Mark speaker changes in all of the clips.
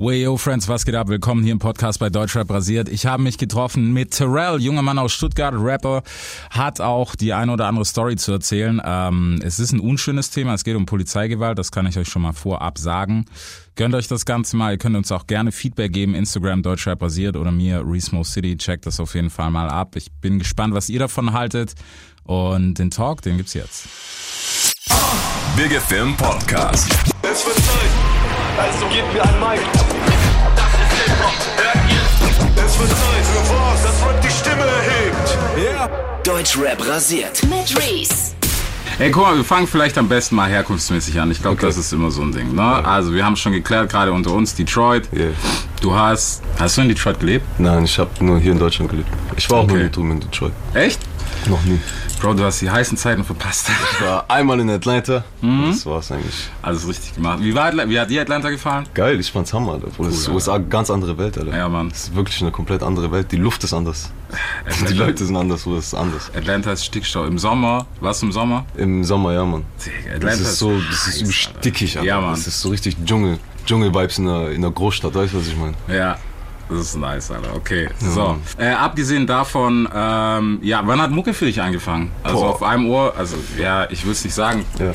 Speaker 1: Way yo Friends, was geht ab? Willkommen hier im Podcast bei Deutschrap rasiert. Ich habe mich getroffen mit Terrell, junger Mann aus Stuttgart, Rapper, hat auch die eine oder andere Story zu erzählen. Ähm, es ist ein unschönes Thema, es geht um Polizeigewalt, das kann ich euch schon mal vorab sagen. Gönnt euch das Ganze mal, ihr könnt uns auch gerne Feedback geben, Instagram Deutschrap rasiert oder mir, Resmo City, checkt das auf jeden Fall mal ab. Ich bin gespannt, was ihr davon haltet und den Talk, den gibt's jetzt.
Speaker 2: Big FM Podcast.
Speaker 3: Es wird Zeit, also gebt mir ein Mic. Das ist Hip-Hop, hört ihr? Es wird Zeit für was, das Rap die Stimme erhebt. Ja.
Speaker 4: Deutschrap rasiert.
Speaker 5: Mit Reese.
Speaker 1: Ey, guck mal, wir fangen vielleicht am besten mal herkunftsmäßig an. Ich glaube, das ist immer so ein Ding. Ne? Also, wir haben schon geklärt, gerade unter uns, Detroit.
Speaker 6: Yeah.
Speaker 1: Du hast, hast du in Detroit gelebt?
Speaker 6: Nein, ich habe nur hier in Deutschland gelebt. Ich war auch
Speaker 1: Okay.
Speaker 6: nie drüben in Detroit.
Speaker 1: Echt?
Speaker 6: Noch nie.
Speaker 1: Bro, du hast die heißen Zeiten verpasst.
Speaker 6: Ich war einmal in Atlanta.
Speaker 1: Mhm.
Speaker 6: Das war's eigentlich.
Speaker 1: Alles richtig gemacht. Wie, war, Atla- wie hat dir Atlanta gefallen?
Speaker 6: Geil, ich fand's Hammer, Alter. Das ist. USA eine ganz andere Welt, Alter.
Speaker 1: Ja, Mann.
Speaker 6: Das ist wirklich eine komplett andere Welt. Die Luft ist anders. Die Leute sind anders, das ist anders.
Speaker 1: Atlanta ist Stickstau. Im Sommer, was im Sommer?
Speaker 6: Im Sommer, ja, Mann.
Speaker 1: Digga,
Speaker 6: Das
Speaker 1: Atlanta
Speaker 6: ist so, das ist
Speaker 1: heiß,
Speaker 6: stickig, Alter.
Speaker 1: Ja, Mann.
Speaker 6: Das ist so richtig Dschungel. Dschungel-Vibes in der, in der Großstadt, weißt du, was ich meine?
Speaker 1: Ja, das ist nice, Alter. Okay,
Speaker 6: Ja,
Speaker 1: so. Äh, abgesehen davon, ähm, ja, wann hat Mucke für dich angefangen? Also
Speaker 6: Boah.
Speaker 1: auf einem Ohr, also ja, ich will es nicht sagen.
Speaker 6: Ja.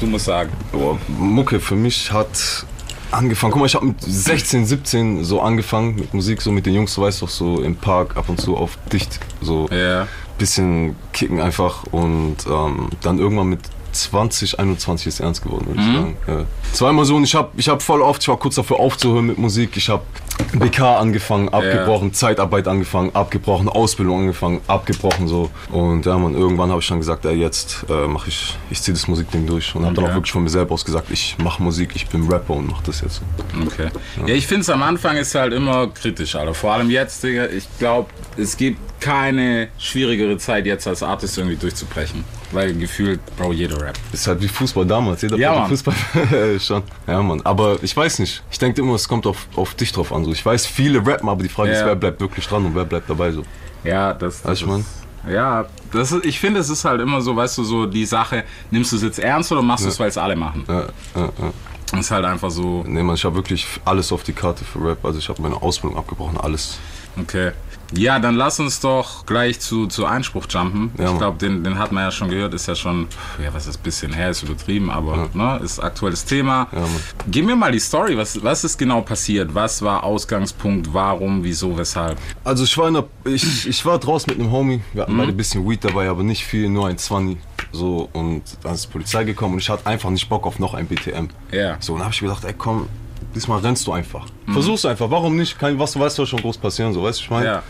Speaker 1: Du musst sagen.
Speaker 6: Boah, Mucke für mich hat angefangen. Guck mal, ich habe mit 16, 17 so angefangen mit Musik, so mit den Jungs, du weißt doch, so im Park ab und zu auf dicht, so
Speaker 1: Ja.
Speaker 6: bisschen kicken einfach und ähm, dann irgendwann mit 20, 21 ist ernst geworden, würde ich sagen. Ja. Zweimal so und ich habe ich hab voll oft, ich war kurz davor aufzuhören mit Musik. Ich habe BK angefangen, abgebrochen, Zeitarbeit angefangen, abgebrochen, Ausbildung angefangen, abgebrochen so. Und ja, man, irgendwann habe ich dann gesagt, ey, jetzt äh, mache ich, ich ziehe das Musikding durch und habe dann
Speaker 1: Okay.
Speaker 6: auch wirklich von mir selber aus gesagt, ich mache Musik, ich bin Rapper und mache das jetzt.
Speaker 1: Okay. Ja, ich finde es am Anfang ist halt immer kritisch, Alter. Vor allem jetzt, Digga. Ich glaube, es gibt keine schwierigere Zeit jetzt als Artist irgendwie durchzubrechen. Weil gefühlt, Bro, jeder Rap.
Speaker 6: Ist halt wie Fußball damals, jeder
Speaker 1: Ja,
Speaker 6: ja. Fußball schon. Ja, Mann. Aber ich weiß nicht. Ich denke immer, es kommt auf, auf dich drauf an. So. Ich weiß, viele rappen, aber die Frage ist,
Speaker 1: Ja.
Speaker 6: wer bleibt wirklich dran und wer bleibt dabei so.
Speaker 1: Ja, das, das
Speaker 6: Weißt du,
Speaker 1: ist, ja, das ist, ich finde, es ist halt immer so, weißt du, so die Sache, nimmst du es jetzt ernst oder machst du es, weil es alle machen?
Speaker 6: Ja, ja, ja.
Speaker 1: Das ist halt einfach so,
Speaker 6: Nee, Mann, ich habe wirklich alles auf die Karte für Rap. Also ich habe meine Ausbildung abgebrochen, alles.
Speaker 1: okay. Ja, dann lass uns doch gleich zu, zu Einspruch jumpen.
Speaker 6: Ja,
Speaker 1: ich glaube, den, den hat man ja schon gehört, ist ja schon, ja, was ist ein bisschen her, ist übertrieben, aber ne, ist aktuelles Thema.
Speaker 6: Ja.
Speaker 1: Gib mir mal die Story, was, was ist genau passiert? Was war Ausgangspunkt, warum, wieso, weshalb?
Speaker 6: Also ich war, in der, ich, ich war draußen mit einem Homie. Wir hatten beide ein bisschen Weed dabei, aber nicht viel, nur ein 20. So, und dann ist die Polizei gekommen und ich hatte einfach nicht Bock auf noch ein BTM.
Speaker 1: Ja.
Speaker 6: So, und dann habe ich gedacht, ey komm, diesmal rennst du einfach. Versuch's einfach, warum nicht? Kein, was weiß was schon groß passieren, so, weißt du, ich meine?
Speaker 1: Ja.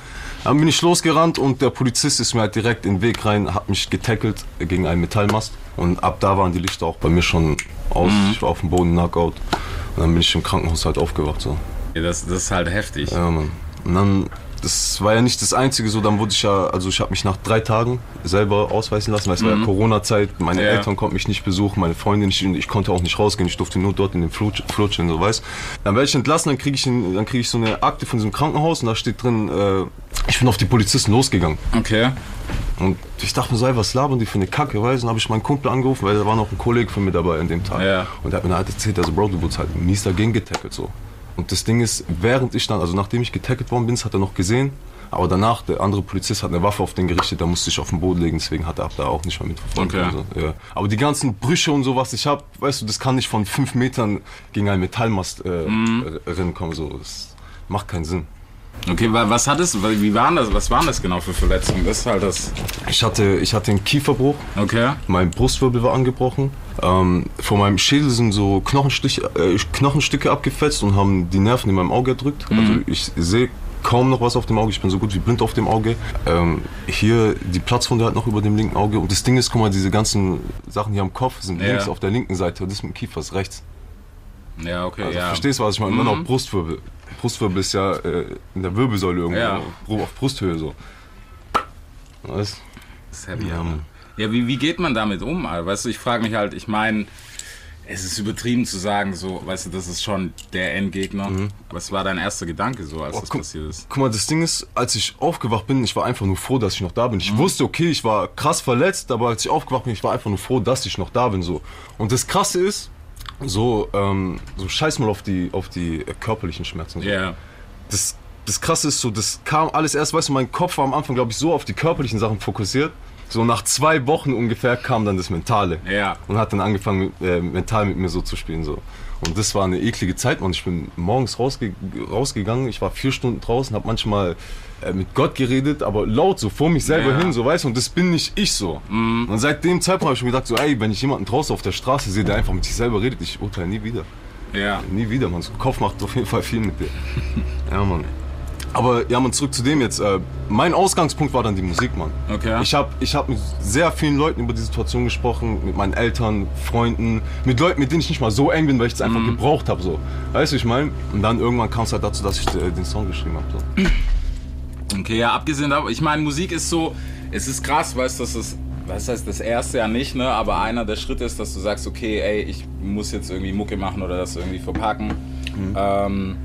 Speaker 6: Dann bin ich losgerannt und der Polizist ist mir halt direkt in den Weg rein, hat mich getackelt gegen einen Metallmast. Und ab da waren die Lichter auch bei mir schon aus. Ich war auf dem Boden, Knockout. Und dann bin ich im Krankenhaus halt aufgewacht, so.
Speaker 1: Ja, das, das ist halt heftig.
Speaker 6: Ja, Mann. Und dann, das war ja nicht das Einzige so, dann wurde ich ja, also ich habe mich nach drei Tagen selber ausweisen lassen, weil es war ja Corona-Zeit, meine
Speaker 1: Ja.
Speaker 6: Eltern konnten mich nicht besuchen, meine Freundin nicht, und ich konnte auch nicht rausgehen, ich durfte nur dort in den Flur chillen, so weißt. Dann werde ich entlassen, dann kriege ich, dann krieg ich so eine Akte von diesem Krankenhaus und da steht drin, äh, ich bin auf die Polizisten losgegangen.
Speaker 1: Okay.
Speaker 6: Und ich dachte mir so, ey, was labern die für eine Kacke, weißt du? Dann habe ich meinen Kumpel angerufen, weil da war noch ein Kollege von mir dabei an dem Tag.
Speaker 1: Ja.
Speaker 6: Und der hat mir halt erzählt, also Bro, du wurdest halt mies dagegen getackelt so. Und das Ding ist, während ich dann, also nachdem ich getackelt worden bin, das hat er noch gesehen. Aber danach, der andere Polizist hat eine Waffe auf den gerichtet, da musste ich auf den Boden legen, deswegen hat er ab da auch nicht mehr mitverfolgt.
Speaker 1: Okay.
Speaker 6: So. Ja. Aber die ganzen Brüche und so, was ich habe, weißt du, das kann nicht von fünf Metern gegen einen Metallmast äh,
Speaker 1: Mhm.
Speaker 6: rennen kommen. So. Das macht keinen Sinn.
Speaker 1: Okay, wa- was hat es, wie waren das, was waren das genau für Verletzungen? Das ist halt das.
Speaker 6: Ich hatte, ich hatte einen Kieferbruch,
Speaker 1: Okay.
Speaker 6: Mein Brustwirbel war angebrochen. Ähm, von meinem Schädel sind so Knochenstich, äh, Knochenstücke abgefetzt und haben die Nerven in meinem Auge erdrückt. Also ich sehe kaum noch was auf dem Auge. Ich bin so gut wie blind auf dem Auge. Ähm, hier die Platzwunde halt noch über dem linken Auge. Und das Ding ist, guck mal, diese ganzen Sachen hier am Kopf sind
Speaker 1: Ja.
Speaker 6: links auf der linken Seite. Das mit dem Kiefer ist rechts.
Speaker 1: Ja, okay,
Speaker 6: Also
Speaker 1: ja.
Speaker 6: verstehst du, was ich meine? Und dann auch Brustwirbel. Brustwirbel ist ja äh, in der Wirbelsäule irgendwo.
Speaker 1: Ja.
Speaker 6: Auf Brusthöhe so. Weißt
Speaker 1: Das ist heavy,
Speaker 6: Ja,
Speaker 1: ja,
Speaker 6: Mann.
Speaker 1: ja wie, wie geht man damit um? Alter? Weißt du, ich frage mich halt, ich meine, es ist übertrieben zu sagen, so, weißt du, das ist schon der Endgegner. Was war dein erster Gedanke so, als
Speaker 6: Mhm. Oh,
Speaker 1: das passiert ist?
Speaker 6: Guck mal, das Ding ist, als ich aufgewacht bin, ich war einfach nur froh, dass ich noch da bin. Ich wusste, okay, ich war krass verletzt, aber als ich aufgewacht bin, ich war einfach nur froh, dass ich noch da bin. So. Und das Krasse ist, so, ähm, so scheiß mal auf die, auf die körperlichen Schmerzen. So.
Speaker 1: Ja.
Speaker 6: Das, das Krasse ist so, das kam alles erst, weißt du, mein Kopf war am Anfang, glaube ich, so auf die körperlichen Sachen fokussiert. So nach zwei Wochen ungefähr kam dann das Mentale.
Speaker 1: Ja.
Speaker 6: Und hat dann angefangen, äh, mental mit mir so zu spielen. So. Und das war eine eklige Zeit, man. Ich bin morgens rausge rausgegangen, ich war vier Stunden draußen, habe manchmal äh, mit Gott geredet, aber laut, so vor mich selber
Speaker 1: Ja. Mhm.
Speaker 6: hin, so weißt du, und das bin nicht ich so. Und seit dem Zeitpunkt habe ich mir gedacht, so, ey, wenn ich jemanden draußen auf der Straße sehe, der einfach mit sich selber redet, ich urteile nie wieder.
Speaker 1: Ja.
Speaker 6: Nie wieder, man. So, Kopf macht auf jeden Fall viel mit dir. ja, Mann. Aber ja, man, zurück zu dem jetzt. Äh, mein Ausgangspunkt war dann die Musik, Mann.
Speaker 1: Okay.
Speaker 6: Ich habe ich hab mit sehr vielen Leuten über die Situation gesprochen, mit meinen Eltern, Freunden, mit Leuten, mit denen ich nicht mal so eng bin, weil ich es einfach gebraucht habe. So. Weißt du, ich meine? Und dann irgendwann kam es halt dazu, dass ich äh, den Song geschrieben habe. So.
Speaker 1: Okay, ja, abgesehen davon, ich meine, Musik ist so, es ist krass, weißt du, das ist, was heißt das erste ja nicht, ne, aber einer der Schritte ist, dass du sagst, okay, ey, ich muss jetzt irgendwie Mucke machen oder das irgendwie verpacken. Ähm,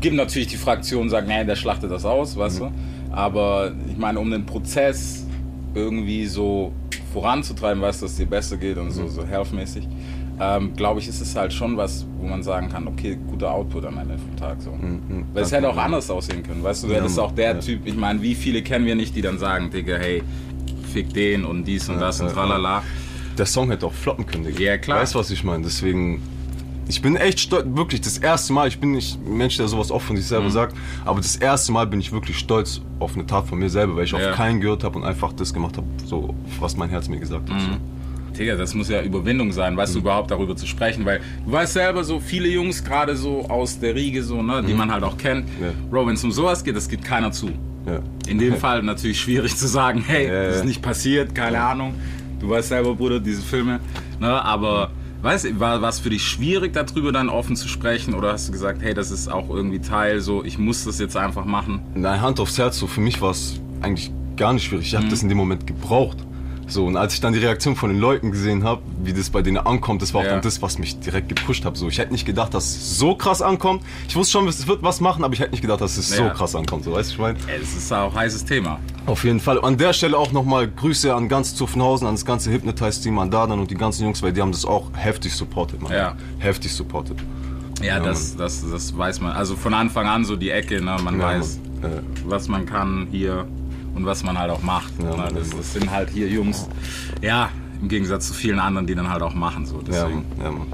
Speaker 1: gibt natürlich die Fraktion, sagen, nee, der schlachtet das aus, weißt du, aber ich meine, um den Prozess irgendwie so voranzutreiben, weißt du, dass es dir besser geht und so, so healthmäßig, ähm, glaube ich, ist es halt schon was, wo man sagen kann, okay, guter Output am Ende vom Tag so. Weil es hätte auch anders aussehen können, weißt du, du
Speaker 6: Ja,
Speaker 1: hättest auch der
Speaker 6: ja.
Speaker 1: Typ, ich meine, wie viele kennen wir nicht, die dann sagen, Digga, hey, fick den und dies und das und
Speaker 6: ja,
Speaker 1: tralala.
Speaker 6: Der Song hätte auch floppen können, Digga.
Speaker 1: Ja, klar.
Speaker 6: Weißt du, was ich meine? Deswegen, ich bin echt stolz, wirklich das erste Mal, ich bin nicht ein Mensch, der sowas oft von sich
Speaker 1: Mhm.
Speaker 6: selber sagt, aber das erste Mal bin ich wirklich stolz auf eine Tat von mir selber, weil ich
Speaker 1: Ja.
Speaker 6: auf keinen gehört habe und einfach das gemacht habe, so was mein Herz mir gesagt hat. So.
Speaker 1: Digga, das muss ja Überwindung sein, weißt du, überhaupt darüber zu sprechen, weil du weißt selber, so viele Jungs, gerade so aus der Riege, so, ne, die man halt auch kennt,
Speaker 6: Ja.
Speaker 1: Bro, wenn es um sowas geht, das geht keiner zu.
Speaker 6: Ja.
Speaker 1: In dem Fall natürlich schwierig zu sagen, hey,
Speaker 6: Ja,
Speaker 1: das ist nicht passiert, keine Ahnung. Du weißt selber, Bruder, diese Filme. Ne, aber weißt du, war es für dich schwierig, darüber dann offen zu sprechen? Oder hast du gesagt, hey, das ist auch irgendwie Teil, so, ich muss das jetzt einfach machen?
Speaker 6: Nein, Hand aufs Herz, so für mich war es eigentlich gar nicht schwierig.
Speaker 1: Mhm.
Speaker 6: Ich habe das in dem Moment gebraucht. So, und als ich dann die Reaktion von den Leuten gesehen habe, wie das bei denen ankommt, das war auch
Speaker 1: Ja.
Speaker 6: dann das, was mich direkt gepusht hat. So, ich hätte nicht gedacht, dass es so krass ankommt. Ich wusste schon, es wird was machen, aber ich hätte nicht gedacht, dass es
Speaker 1: Ja.
Speaker 6: so krass ankommt. So, weißt du, ich meine?
Speaker 1: Das ist auch ein heißes Thema.
Speaker 6: Auf jeden Fall. An der Stelle auch nochmal Grüße an ganz Zuffenhausen, an das ganze Hypnotize-Team, an Dadan und die ganzen Jungs, weil die haben das auch heftig supported, man.
Speaker 1: Ja.
Speaker 6: Heftig supported.
Speaker 1: Ja, das, das, das weiß man. Also von Anfang an so die Ecke, ne? man
Speaker 6: Ja,
Speaker 1: weiß,
Speaker 6: Mann. Äh,
Speaker 1: was man kann hier und was man halt auch macht.
Speaker 6: Ja,
Speaker 1: ne? Das,
Speaker 6: ja,
Speaker 1: das sind halt hier Jungs, ja, im Gegensatz zu vielen anderen, die dann halt auch machen. So.
Speaker 6: ja,
Speaker 1: Deswegen.
Speaker 6: Ja, Mann.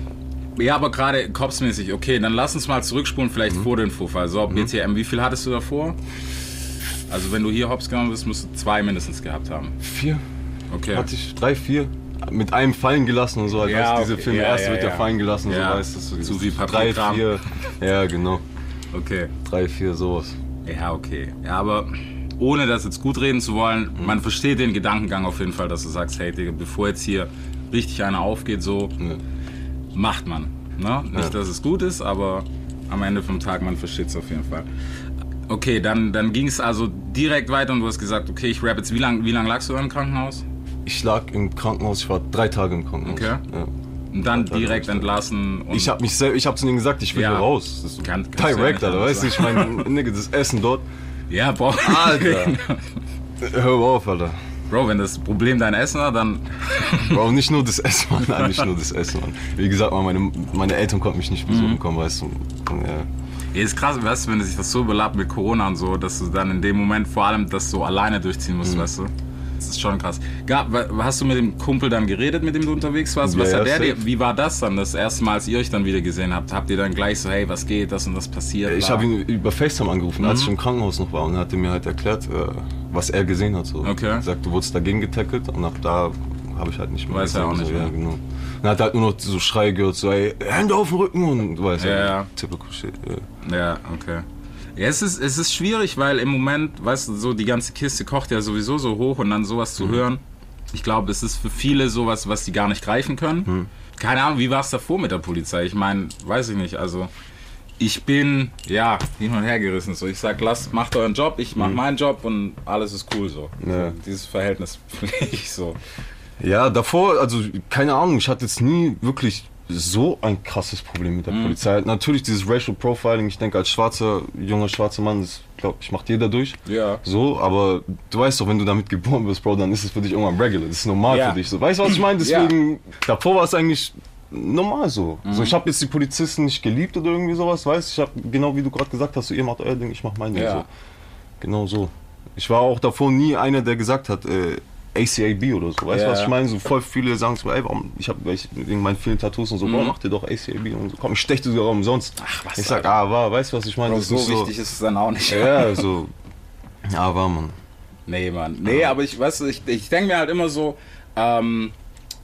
Speaker 1: Ja, aber gerade kopfsmäßig, okay, dann lass uns mal zurückspulen, vielleicht
Speaker 6: Mhm.
Speaker 1: vor den Vorfall. So, BTM, wie viel hattest du davor? Also wenn du hier hops gegangen bist, musst du zwei mindestens gehabt haben.
Speaker 6: Vier.
Speaker 1: Okay.
Speaker 6: Hatte ich drei, vier. Mit einem fallen gelassen und so. Halt,
Speaker 1: Ja,
Speaker 6: weißt, diese
Speaker 1: okay.
Speaker 6: Filme,
Speaker 1: Ja,
Speaker 6: erste
Speaker 1: ja,
Speaker 6: wird
Speaker 1: ja.
Speaker 6: ja fallen gelassen,
Speaker 1: Ja.
Speaker 6: so weißt du. So
Speaker 1: Zu
Speaker 6: dieses
Speaker 1: viel
Speaker 6: Drei, vier. Ja, genau.
Speaker 1: Okay.
Speaker 6: Drei, vier, sowas.
Speaker 1: Ja, okay. Ja, aber ohne das jetzt gut reden zu wollen,
Speaker 6: Mhm.
Speaker 1: man versteht den Gedankengang auf jeden Fall, dass du sagst, hey Digga, bevor jetzt hier richtig einer aufgeht, so
Speaker 6: Ja.
Speaker 1: macht man. Ne? Nicht,
Speaker 6: Ja.
Speaker 1: dass es gut ist, aber am Ende vom Tag, man versteht es auf jeden Fall. Okay, dann, dann ging es also direkt weiter und du hast gesagt, okay, ich rap jetzt. Wie lange wie lang lagst du im Krankenhaus?
Speaker 6: Ich lag im Krankenhaus, ich war drei Tage im Krankenhaus.
Speaker 1: Okay.
Speaker 6: Ja.
Speaker 1: Und dann direkt entlassen.
Speaker 6: Ich habe mich selber, ich habe zu denen gesagt, ich will
Speaker 1: Ja.
Speaker 6: hier raus. Das ist
Speaker 1: Kann-
Speaker 6: direkt, Alter, weißt du, ich meine, das Essen dort.
Speaker 1: Ja, Bro.
Speaker 6: Alter. Hör auf, Alter.
Speaker 1: Bro, wenn das Problem dein Essen war, dann.
Speaker 6: Bro, nicht nur das Essen, Mann. Nein, nicht nur das Essen, Mann. Wie gesagt, meine, meine Eltern konnten mich nicht
Speaker 1: Mhm.
Speaker 6: besuchen kommen, weißt du. Ja.
Speaker 1: Ja, ist krass, weißt du, wenn sich das so überlappt mit Corona und so, dass du dann in dem Moment vor allem das so alleine durchziehen musst,
Speaker 6: Mhm.
Speaker 1: weißt du? Das ist schon krass. Gab, hast du mit dem Kumpel dann geredet, mit dem du unterwegs warst? Was
Speaker 6: ja,
Speaker 1: hat der
Speaker 6: safe.
Speaker 1: dir, wie war das dann, das erste Mal, als ihr euch dann wieder gesehen habt? Habt ihr dann gleich so, hey, was geht, das und das passiert?
Speaker 6: Ich habe ihn über FaceTime angerufen, als ich im Krankenhaus noch war und er hat mir halt erklärt, äh, was er gesehen hat. So.
Speaker 1: Okay.
Speaker 6: Er sagt, du wurdest dagegen getackelt und ab da habe ich halt nicht mehr
Speaker 1: Weiß er auch nicht
Speaker 6: so,
Speaker 1: mehr.
Speaker 6: Ja, genau. Und er hat halt nur noch so Schreie gehört, so ey, Hände auf den Rücken und du weißt
Speaker 1: Ja, ja.
Speaker 6: typical shit. Ja.
Speaker 1: Ja, okay. Ja, es ist, es ist schwierig, weil im Moment, weißt du, so die ganze Kiste kocht ja sowieso so hoch und dann sowas
Speaker 6: Mhm.
Speaker 1: zu hören. Ich glaube, es ist für viele sowas, was die gar nicht greifen können.
Speaker 6: Mhm.
Speaker 1: Keine Ahnung, wie war es davor mit der Polizei? Ich meine, weiß ich nicht. Also, ich bin, ja, hin und her gerissen. So, ich sag, lasst, macht euren Job, ich mach meinen Job und alles ist cool so.
Speaker 6: Mhm. Ja.
Speaker 1: so dieses Verhältnis pflege ich so.
Speaker 6: Ja, davor, also keine Ahnung, ich hatte jetzt nie wirklich so ein krasses Problem mit der
Speaker 1: Mhm.
Speaker 6: Polizei. Natürlich dieses Racial Profiling, ich denke als schwarzer, junger schwarzer Mann, das glaube ich macht jeder durch.
Speaker 1: Ja.
Speaker 6: So, aber du weißt doch, wenn du damit geboren wirst, Bro, dann ist es für dich irgendwann regular. Das ist normal
Speaker 1: Ja.
Speaker 6: für dich. So, weißt du, was ich meine? Deswegen, davor war es eigentlich normal so.
Speaker 1: Mhm.
Speaker 6: so ich habe jetzt die Polizisten nicht geliebt oder irgendwie sowas, weißt Ich habe genau wie du gerade gesagt hast, so, ihr macht euer Ding, ich mach mein Ding.
Speaker 1: Ja.
Speaker 6: So. Genau so. Ich war auch davor nie einer, der gesagt hat, äh, ACAB oder so. Weißt du,
Speaker 1: Ja,
Speaker 6: was ich meine? So voll viele sagen so, ey, warum, ich habe wegen meinen vielen Tattoos und so, warum macht ihr doch ACAB und so? Komm, ich stech dir sogar umsonst.
Speaker 1: Mhm. Ach, was,
Speaker 6: ich sag,
Speaker 1: Alter.
Speaker 6: ah, war, weißt du, was ich meine?
Speaker 1: So
Speaker 6: ist
Speaker 1: wichtig ist es dann auch nicht.
Speaker 6: Ja, so. Ja, war man.
Speaker 1: Nee, Mann. Nee, aber ich, weißt du, ich, ich denke mir halt immer so, ähm,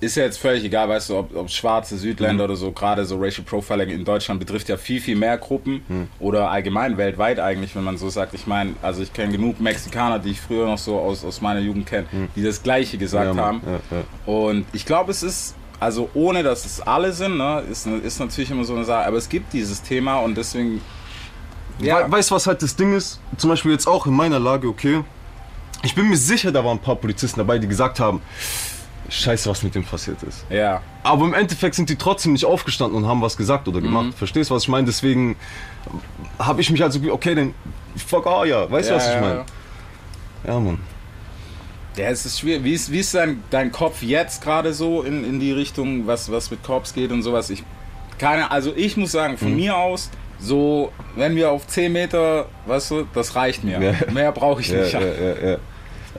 Speaker 1: ist ja jetzt völlig egal, weißt du, ob, ob schwarze Südländer oder so, gerade so Racial Profiling in Deutschland betrifft ja viel, viel mehr Gruppen oder allgemein weltweit eigentlich, wenn man so sagt. Ich meine, also ich kenne genug Mexikaner, die ich früher noch so aus, aus meiner Jugend kenne, die das Gleiche gesagt
Speaker 6: Ja,
Speaker 1: haben.
Speaker 6: Ja, ja.
Speaker 1: Und ich glaube, es ist, also ohne dass es alle sind, ne, ist, ist natürlich immer so eine Sache, aber es gibt dieses Thema und deswegen.
Speaker 6: We weißt du, was halt das Ding ist? Zum Beispiel jetzt auch in meiner Lage, okay. Ich bin mir sicher, da waren ein paar Polizisten dabei, die gesagt haben, scheiße, was mit dem passiert ist.
Speaker 1: ja.
Speaker 6: Aber im Endeffekt sind die trotzdem nicht aufgestanden und haben was gesagt oder gemacht.
Speaker 1: Mhm.
Speaker 6: Verstehst du, was ich meine? Deswegen habe ich mich also, okay, dann fuck ah, ja. Weißt du,
Speaker 1: Ja,
Speaker 6: was ich
Speaker 1: ja,
Speaker 6: meine? Ja, Mann.
Speaker 1: Ja, es ist schwierig. Wie ist, wie ist dein, dein Kopf jetzt gerade so in, in die Richtung, was, was mit Korps geht und sowas? Ich, keine, also ich muss sagen,
Speaker 6: Mhm.
Speaker 1: von mir aus, so, wenn wir auf 10 Meter, weißt du, das reicht mir.
Speaker 6: Ja.
Speaker 1: Mehr brauche ich
Speaker 6: Ja,
Speaker 1: nicht.
Speaker 6: ja, ja, ja.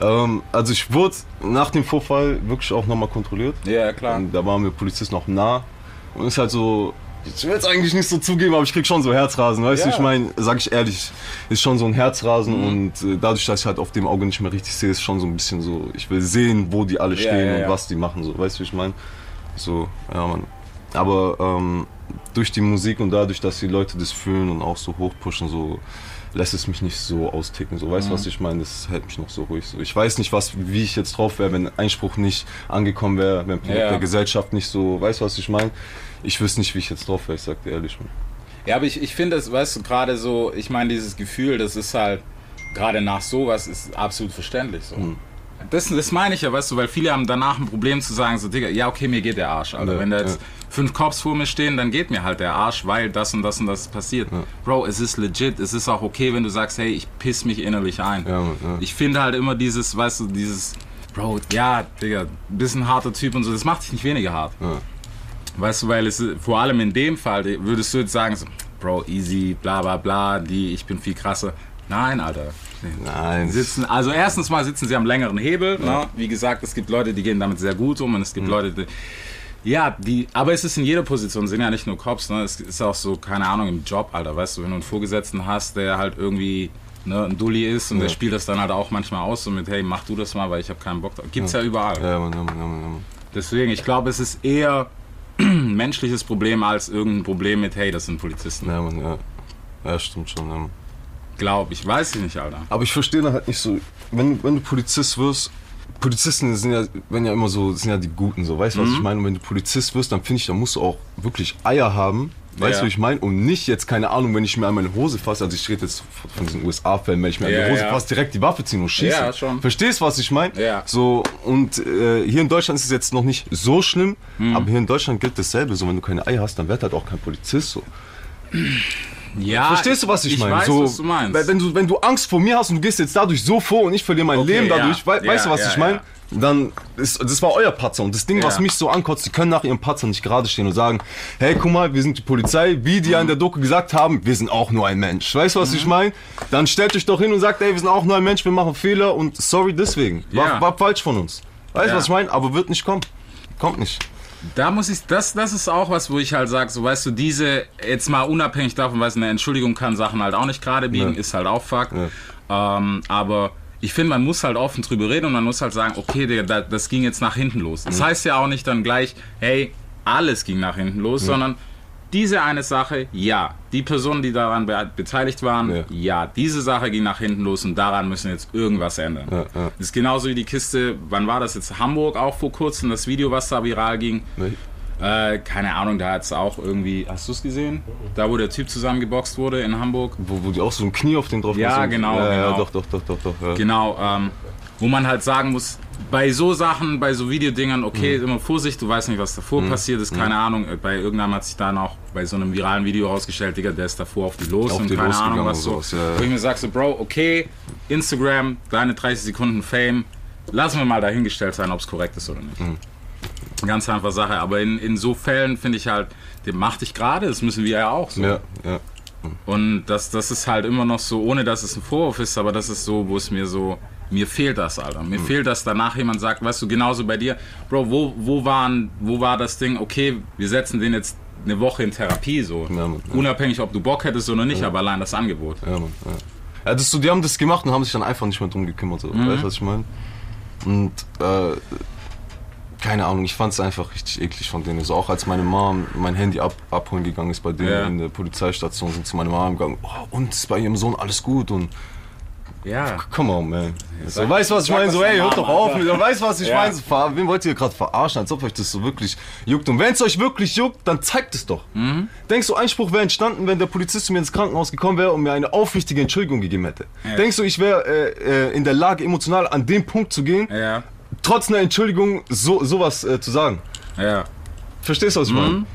Speaker 6: Ähm, also ich wurde nach dem Vorfall wirklich auch nochmal kontrolliert.
Speaker 1: Ja, klar.
Speaker 6: Und da waren wir Polizisten noch nah. Und es ist halt so, ich will es eigentlich nicht so zugeben, aber ich krieg schon so Herzrasen, weißt du?
Speaker 1: Ja.
Speaker 6: Ich meine, sag ich ehrlich, ist schon so ein Herzrasen
Speaker 1: Mhm.
Speaker 6: und äh, dadurch, dass ich halt auf dem Auge nicht mehr richtig sehe, ist schon so ein bisschen so, ich will sehen, wo die alle
Speaker 1: Ja,
Speaker 6: stehen
Speaker 1: ja,
Speaker 6: und was die machen, so, weißt du, wie ich meine? So, ja, man. Aber ähm, durch die Musik und dadurch, dass die Leute das fühlen und auch so hochpushen, so lässt es mich nicht so austicken. So, weißt du, was
Speaker 1: Mhm.
Speaker 6: ich meine? Das hält mich noch so ruhig. So. Ich weiß nicht, was, wie ich jetzt drauf wäre, wenn Einspruch nicht angekommen wäre, wenn
Speaker 1: Ja.
Speaker 6: der Gesellschaft nicht so, weißt du, was ich meine? Ich wüsste nicht, wie ich jetzt drauf wäre, ich sag dir ehrlich. Man.
Speaker 1: Ja, aber ich, ich finde das, weißt du, gerade so, ich meine, dieses Gefühl, das ist halt, gerade nach sowas, ist absolut verständlich so.
Speaker 6: Mhm.
Speaker 1: Das, das meine ich ja, weißt du, weil viele haben danach ein Problem zu sagen, so, Digga, ja, okay, mir geht der Arsch, Alter.
Speaker 6: Ja,
Speaker 1: Wenn da jetzt
Speaker 6: ja.
Speaker 1: Fünf Cops vor mir stehen, dann geht mir halt der Arsch, weil das und das und das passiert. Bro, es ist legit, es ist auch okay, wenn du sagst, hey, ich piss mich innerlich ein.
Speaker 6: Ja, ja.
Speaker 1: Ich finde halt immer dieses, weißt du, dieses, Bro, ja, Digga, bisschen harter Typ und so, das macht dich nicht weniger hart.
Speaker 6: Ja.
Speaker 1: Weißt du, weil es vor allem in dem Fall würdest du jetzt sagen, so, Bro, easy, bla bla bla, die, ich bin viel krasser. Nein, Alter.
Speaker 6: Nein.
Speaker 1: Sitzen, also erstens mal sitzen sie am längeren Hebel. Ne? Wie gesagt, es gibt Leute, die gehen damit sehr gut um und es gibt
Speaker 6: Mhm.
Speaker 1: Leute, die. Ja, die, aber es ist in jeder Position, es sind ja nicht nur Cops, ne? es ist auch so, keine Ahnung, im Job, Alter, weißt du, wenn du einen Vorgesetzten hast, der halt irgendwie ne, ein Dulli ist und der
Speaker 6: Ja.
Speaker 1: spielt das dann halt auch manchmal aus, so mit, hey, mach du das mal, weil ich habe keinen Bock drauf. Gibt's ja, überall.
Speaker 6: Ja, Mann, ja, Mann, ja, Mann.
Speaker 1: Deswegen, ich glaube, es ist eher ein menschliches Problem als irgendein Problem mit, hey, das sind Polizisten.
Speaker 6: Ja, Mann, ja. Ja, stimmt schon, ja.
Speaker 1: Glaub ich, weiß ich nicht, Alter.
Speaker 6: Aber ich verstehe halt nicht so, wenn, wenn du Polizist wirst, Polizisten sind ja, wenn ja immer so, sind ja die Guten, so, weißt du,
Speaker 1: Mhm.
Speaker 6: was ich meine? Und wenn du Polizist wirst, dann finde ich, dann musst du auch wirklich Eier haben, weißt
Speaker 1: Ja.
Speaker 6: du, wie ich meine? Und nicht jetzt, keine Ahnung, wenn ich mir an meine Hose fasse, also ich rede jetzt von diesen USA-Fällen, wenn ich mir an
Speaker 1: Ja,
Speaker 6: die Hose
Speaker 1: ja.
Speaker 6: fasse, direkt die Waffe ziehen und schießen.
Speaker 1: Ja, schon.
Speaker 6: Verstehst, was ich meine?
Speaker 1: Ja.
Speaker 6: So, und äh, hier in Deutschland ist es jetzt noch nicht so schlimm,
Speaker 1: Mhm.
Speaker 6: aber hier in Deutschland gilt dasselbe, so, wenn du keine Eier hast, dann wird halt auch kein Polizist, so.
Speaker 1: Ja,
Speaker 6: Verstehst du, was ich,
Speaker 1: ich
Speaker 6: meine?
Speaker 1: weiß,
Speaker 6: so,
Speaker 1: was du meinst.
Speaker 6: Wenn du, wenn du Angst vor mir hast und du gehst jetzt dadurch so vor und ich verliere mein
Speaker 1: Okay,
Speaker 6: Leben
Speaker 1: ja.
Speaker 6: dadurch, wei-
Speaker 1: Ja,
Speaker 6: weißt du, was
Speaker 1: ja,
Speaker 6: ich meine?
Speaker 1: ja.
Speaker 6: Dann ist, das war euer Patzer. Und das Ding, was
Speaker 1: Ja.
Speaker 6: mich so ankotzt, die können nach ihrem Patzer nicht gerade stehen und sagen, hey, guck mal, wir sind die Polizei, wie die ja in der Doku gesagt haben, wir sind auch nur ein Mensch. Weißt du, was
Speaker 1: Mhm.
Speaker 6: ich meine? Dann stellt euch doch hin und sagt, ey, wir sind auch nur ein Mensch, wir machen Fehler und sorry deswegen. War,
Speaker 1: Ja.
Speaker 6: war falsch von uns. Weißt du,
Speaker 1: Ja.
Speaker 6: was ich meine? Aber wird nicht kommen. Kommt nicht.
Speaker 1: Da muss ich, das, das ist auch was, wo ich halt sage, so weißt du, diese, jetzt mal unabhängig davon, weil es eine Entschuldigung kann Sachen halt auch nicht gerade biegen,
Speaker 6: Ja.
Speaker 1: ist halt auch Fakt. Ähm, aber ich finde, man muss halt offen drüber reden und man muss halt sagen, okay, Digga, da, das ging jetzt nach hinten los. Das heißt ja auch nicht dann gleich, hey, alles ging nach hinten los, sondern diese eine Sache, ja. Die Personen, die daran be beteiligt waren, ja.
Speaker 6: Ja.
Speaker 1: diese Sache ging nach hinten los und daran müssen wir jetzt irgendwas ändern.
Speaker 6: Ja, ja.
Speaker 1: Das ist genauso wie die Kiste, wann war das jetzt? Hamburg auch vor kurzem, das Video, was da viral ging. Äh, keine Ahnung, da hat es auch irgendwie, hast du es gesehen? Da, wo der Typ zusammengeboxt wurde in Hamburg.
Speaker 6: Wo, wo die auch so ein Knie auf den drauf
Speaker 1: Ja,
Speaker 6: machen.
Speaker 1: genau,
Speaker 6: Ja,
Speaker 1: genau.
Speaker 6: doch, doch, doch, doch, doch. Ja.
Speaker 1: Genau, ähm, wo man halt sagen muss, bei so Sachen, bei so Videodingern, okay,
Speaker 6: Mhm.
Speaker 1: immer Vorsicht, du weißt nicht, was davor passiert ist, keine Ahnung. Äh, Bei irgendeinem hat sich dann auch bei so einem viralen Video rausgestellt, Digga, der ist davor auf die los
Speaker 6: Auf
Speaker 1: und
Speaker 6: die
Speaker 1: keine Ahnung, was so.
Speaker 6: ja, ja.
Speaker 1: Wo ich mir sag so, Bro, okay, Instagram, deine 30 Sekunden Fame, lassen wir mal dahingestellt sein, ob es korrekt ist oder nicht.
Speaker 6: Mhm.
Speaker 1: Ganz einfache Sache. Aber in, in so Fällen finde ich halt, den mach dich gerade, das müssen wir ja auch so.
Speaker 6: Ja, ja.
Speaker 1: Und das, das ist halt immer noch so, ohne dass es ein Vorwurf ist, aber das ist so, wo es mir so, mir fehlt das, Alter. Mir fehlt das, danach jemand sagt, weißt du, genauso bei dir, Bro, wo, wo, waren, wo war das Ding, okay, wir setzen den jetzt eine Woche in Therapie, so.
Speaker 6: Ja, Mann.
Speaker 1: Unabhängig, ob du Bock hättest oder nicht, aber allein das Angebot.
Speaker 6: Ja, Mann, ja. das, so, die haben das gemacht und haben sich dann einfach nicht mehr drum gekümmert. So. Weißt du, was ich meine? Und äh, keine Ahnung, ich fand es einfach richtig eklig von denen. So auch als meine Mom mein Handy ab, abholen gegangen ist bei denen
Speaker 1: Ja.
Speaker 6: in der Polizeistation, sind zu meiner Mom gegangen, oh, und ist bei ihrem Sohn alles gut und
Speaker 1: Ja.
Speaker 6: come on, man. So, weißt du, was ich meine? So, ey, hört doch auf. Weißt du, was ich
Speaker 1: Ja.
Speaker 6: meine? So, Wen wollt ihr gerade verarschen, als ob euch das so wirklich juckt? Und wenn es euch wirklich juckt, dann zeigt es doch.
Speaker 1: Mhm.
Speaker 6: Denkst du, Einspruch wäre entstanden, wenn der Polizist zu mir ins Krankenhaus gekommen wäre und mir eine aufrichtige Entschuldigung gegeben hätte?
Speaker 1: Ja.
Speaker 6: Denkst du, ich wäre äh, äh, in der Lage, emotional an den Punkt zu gehen,
Speaker 1: Ja.
Speaker 6: trotz einer Entschuldigung so, sowas äh, zu sagen?
Speaker 1: Ja.
Speaker 6: Verstehst du, was ich
Speaker 1: Mhm.
Speaker 6: meine?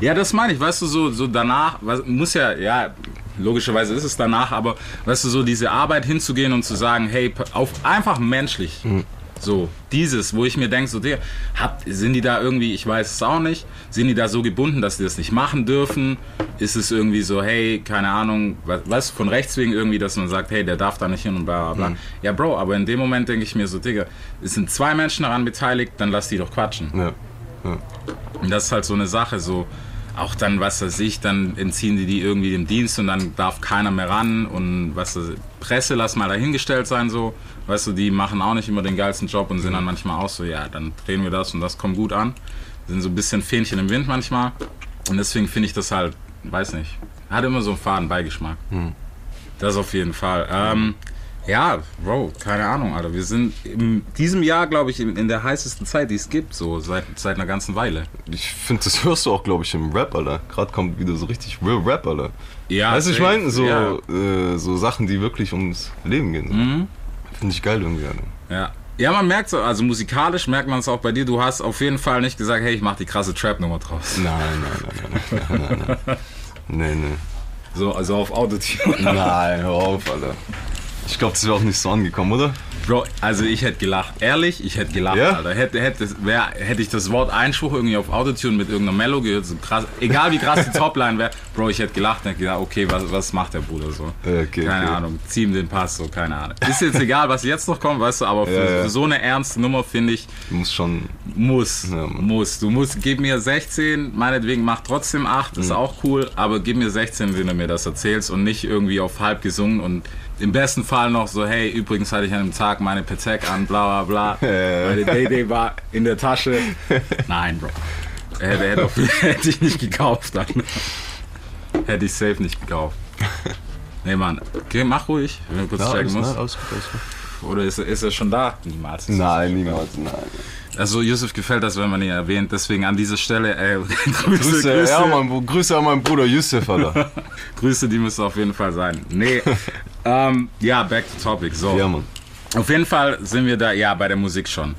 Speaker 1: Ja, das meine ich, weißt du, so, so danach, was, muss ja, ja, logischerweise ist es danach, aber weißt du, so diese Arbeit hinzugehen und zu sagen, hey, auf einfach menschlich. So, dieses, wo ich mir denke, so, der, habt, sind die da irgendwie, ich weiß es auch nicht, sind die da so gebunden, dass die das nicht machen dürfen? Ist es irgendwie so, hey, keine Ahnung, was, weißt du, von rechts wegen irgendwie, dass man sagt, hey, der darf da nicht hin und bla bla bla. Ja, Bro, aber in dem Moment denke ich mir so, Digga, es sind zwei Menschen daran beteiligt, dann lass die doch quatschen.
Speaker 6: Ja.
Speaker 1: Und das ist halt so eine Sache, so auch dann, was weiß ich, dann entziehen die die irgendwie dem Dienst und dann darf keiner mehr ran und was weiß ich, Presse, lass mal dahingestellt sein, so, weißt du, die machen auch nicht immer den geilsten Job und sind dann manchmal auch so, ja, dann drehen wir das und das kommt gut an, sind so ein bisschen Fähnchen im Wind manchmal und deswegen finde ich das halt, weiß nicht, hat immer so einen faden Beigeschmack. Das auf jeden Fall. Ähm, ja, Bro, keine Ahnung, Alter. Wir sind in diesem Jahr, glaube ich, in, in der heißesten Zeit, die es gibt, so seit, seit einer ganzen Weile.
Speaker 6: Ich finde, das hörst du auch, glaube ich, im Rap, Alter. Gerade kommt wieder so richtig Real Rap, Alter.
Speaker 1: Ja,
Speaker 6: weißt du, ich meine? So,
Speaker 1: Ja.
Speaker 6: äh, so Sachen, die wirklich ums Leben gehen. So. Finde ich geil irgendwie, Alter.
Speaker 1: Ja. Ja, man merkt so, also musikalisch merkt man es auch bei dir. Du hast auf jeden Fall nicht gesagt, hey, ich mach die krasse Trap-Nummer draus.
Speaker 6: Nein, nein, nein, nein, nein, nein, nein. Nee, nee.
Speaker 1: So, also auf Autotune.
Speaker 6: Nein, hör auf, Alter. Ich glaube, das wäre auch nicht so angekommen, oder?
Speaker 1: Bro, also ich hätte gelacht. Ehrlich, ich hätte gelacht,
Speaker 6: Ja?
Speaker 1: Alter. Hätte, hätte, wär, hätte ich das Wort Einspruch irgendwie auf Autotune mit irgendeiner Mello gehört, so krass, egal wie krass die Topline wäre, Bro, ich hätte gelacht und hätte gedacht, okay, was, was macht der Bruder so?
Speaker 6: Okay,
Speaker 1: keine
Speaker 6: okay.
Speaker 1: Ahnung, zieh ihm den Pass, so, keine Ahnung. Ist jetzt egal, was jetzt noch kommt, weißt du, aber für,
Speaker 6: Ja, ja.
Speaker 1: für so eine ernste Nummer, finde ich,
Speaker 6: Muss schon.
Speaker 1: Muss, muss. Du musst, gib mir 16, meinetwegen mach trotzdem 8,
Speaker 6: Mhm.
Speaker 1: ist auch cool, aber gib mir 16, wenn du mir das erzählst und nicht irgendwie auf halb gesungen und im besten Fall noch so, hey, übrigens hatte ich an dem Tag meine Patek an, bla bla bla, meine Day war in der Tasche. Nein, Bro. Hätte, hätte, auf- hätte ich nicht gekauft dann. Hätte ich safe nicht gekauft. Nee, Mann. Okay, mach ruhig, wenn du kurz
Speaker 6: Ja,
Speaker 1: checken
Speaker 6: alles, nein, alles gut, alles gut.
Speaker 1: Oder ist, er- ist er schon da? Niemals.
Speaker 6: Nein, niemals, nein.
Speaker 1: Also Yusuf gefällt das, wenn man ihn erwähnt. Deswegen an dieser Stelle äh, Grüße,
Speaker 6: Grüße,
Speaker 1: Grüße,
Speaker 6: Ja, mein, Grüße an meinen Bruder Yusuf, Alter.
Speaker 1: Grüße, die müssen auf jeden Fall sein. Nee, ähm, ja, back to topic. So,
Speaker 6: Ja, Mann.
Speaker 1: auf jeden Fall sind wir da, ja, bei der Musik schon.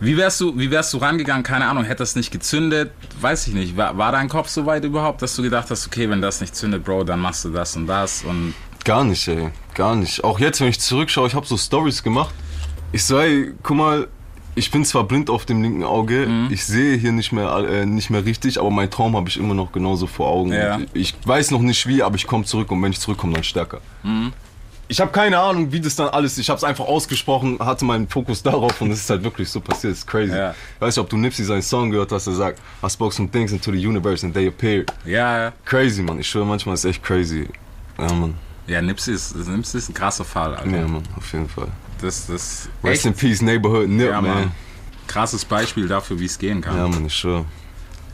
Speaker 1: Wie wärst du, wie wärst du rangegangen? Keine Ahnung, hätte das nicht gezündet? Weiß ich nicht. War, war dein Kopf so weit überhaupt, dass du gedacht hast, okay, wenn das nicht zündet, Bro, dann machst du das und das und
Speaker 6: Gar nicht, ey. Gar nicht. Auch jetzt, wenn ich zurückschaue, ich habe so Stories gemacht. Ich so, ey, guck mal, ich bin zwar blind auf dem linken Auge,
Speaker 1: Mhm.
Speaker 6: ich sehe hier nicht mehr, äh, nicht mehr richtig, aber meinen Traum habe ich immer noch genauso vor Augen.
Speaker 1: Ja.
Speaker 6: Ich weiß noch nicht wie, aber ich komme zurück und wenn ich zurückkomme, dann stärker.
Speaker 1: Mhm.
Speaker 6: Ich habe keine Ahnung, wie das dann alles, ich habe es einfach ausgesprochen, hatte meinen Fokus darauf und es ist halt wirklich so passiert, es ist crazy.
Speaker 1: Ja.
Speaker 6: Weißt du, ob du Nipsey seinen Song gehört hast, der sagt, I spoke some things into the universe and they appeared.
Speaker 1: ja, ja.
Speaker 6: Crazy, Mann, ich schwöre, manchmal ist es echt crazy. Ja, Mann.
Speaker 1: Ja, Nipsey ist, Nipsey ist ein krasser Fall, Alter.
Speaker 6: Ja, Mann, auf jeden Fall.
Speaker 1: Das, das
Speaker 6: Rest in Peace, Neighborhood Nip,
Speaker 1: ja,
Speaker 6: man.
Speaker 1: Krasses Beispiel dafür, wie es gehen kann.
Speaker 6: Ja, Mann, ich schwöre.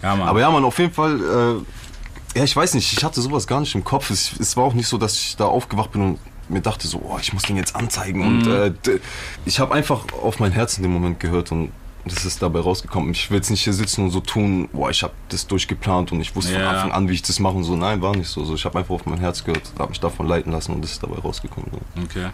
Speaker 1: Ja, Mann.
Speaker 6: Aber ja, Mann, auf jeden Fall, äh, ja, ich weiß nicht, ich hatte sowas gar nicht im Kopf. Es, es war auch nicht so, dass ich da aufgewacht bin und mir dachte so, oh, ich muss den jetzt anzeigen.
Speaker 1: Mhm.
Speaker 6: Und äh, ich habe einfach auf mein Herz in dem Moment gehört und das ist dabei rausgekommen. Ich will jetzt nicht hier sitzen und so tun, boah, ich habe das durchgeplant und ich wusste
Speaker 1: Ja.
Speaker 6: von Anfang an, wie ich das mache und so. Nein, war nicht so. so ich habe einfach auf mein Herz gehört, habe mich davon leiten lassen und das ist dabei rausgekommen. So.
Speaker 1: Okay.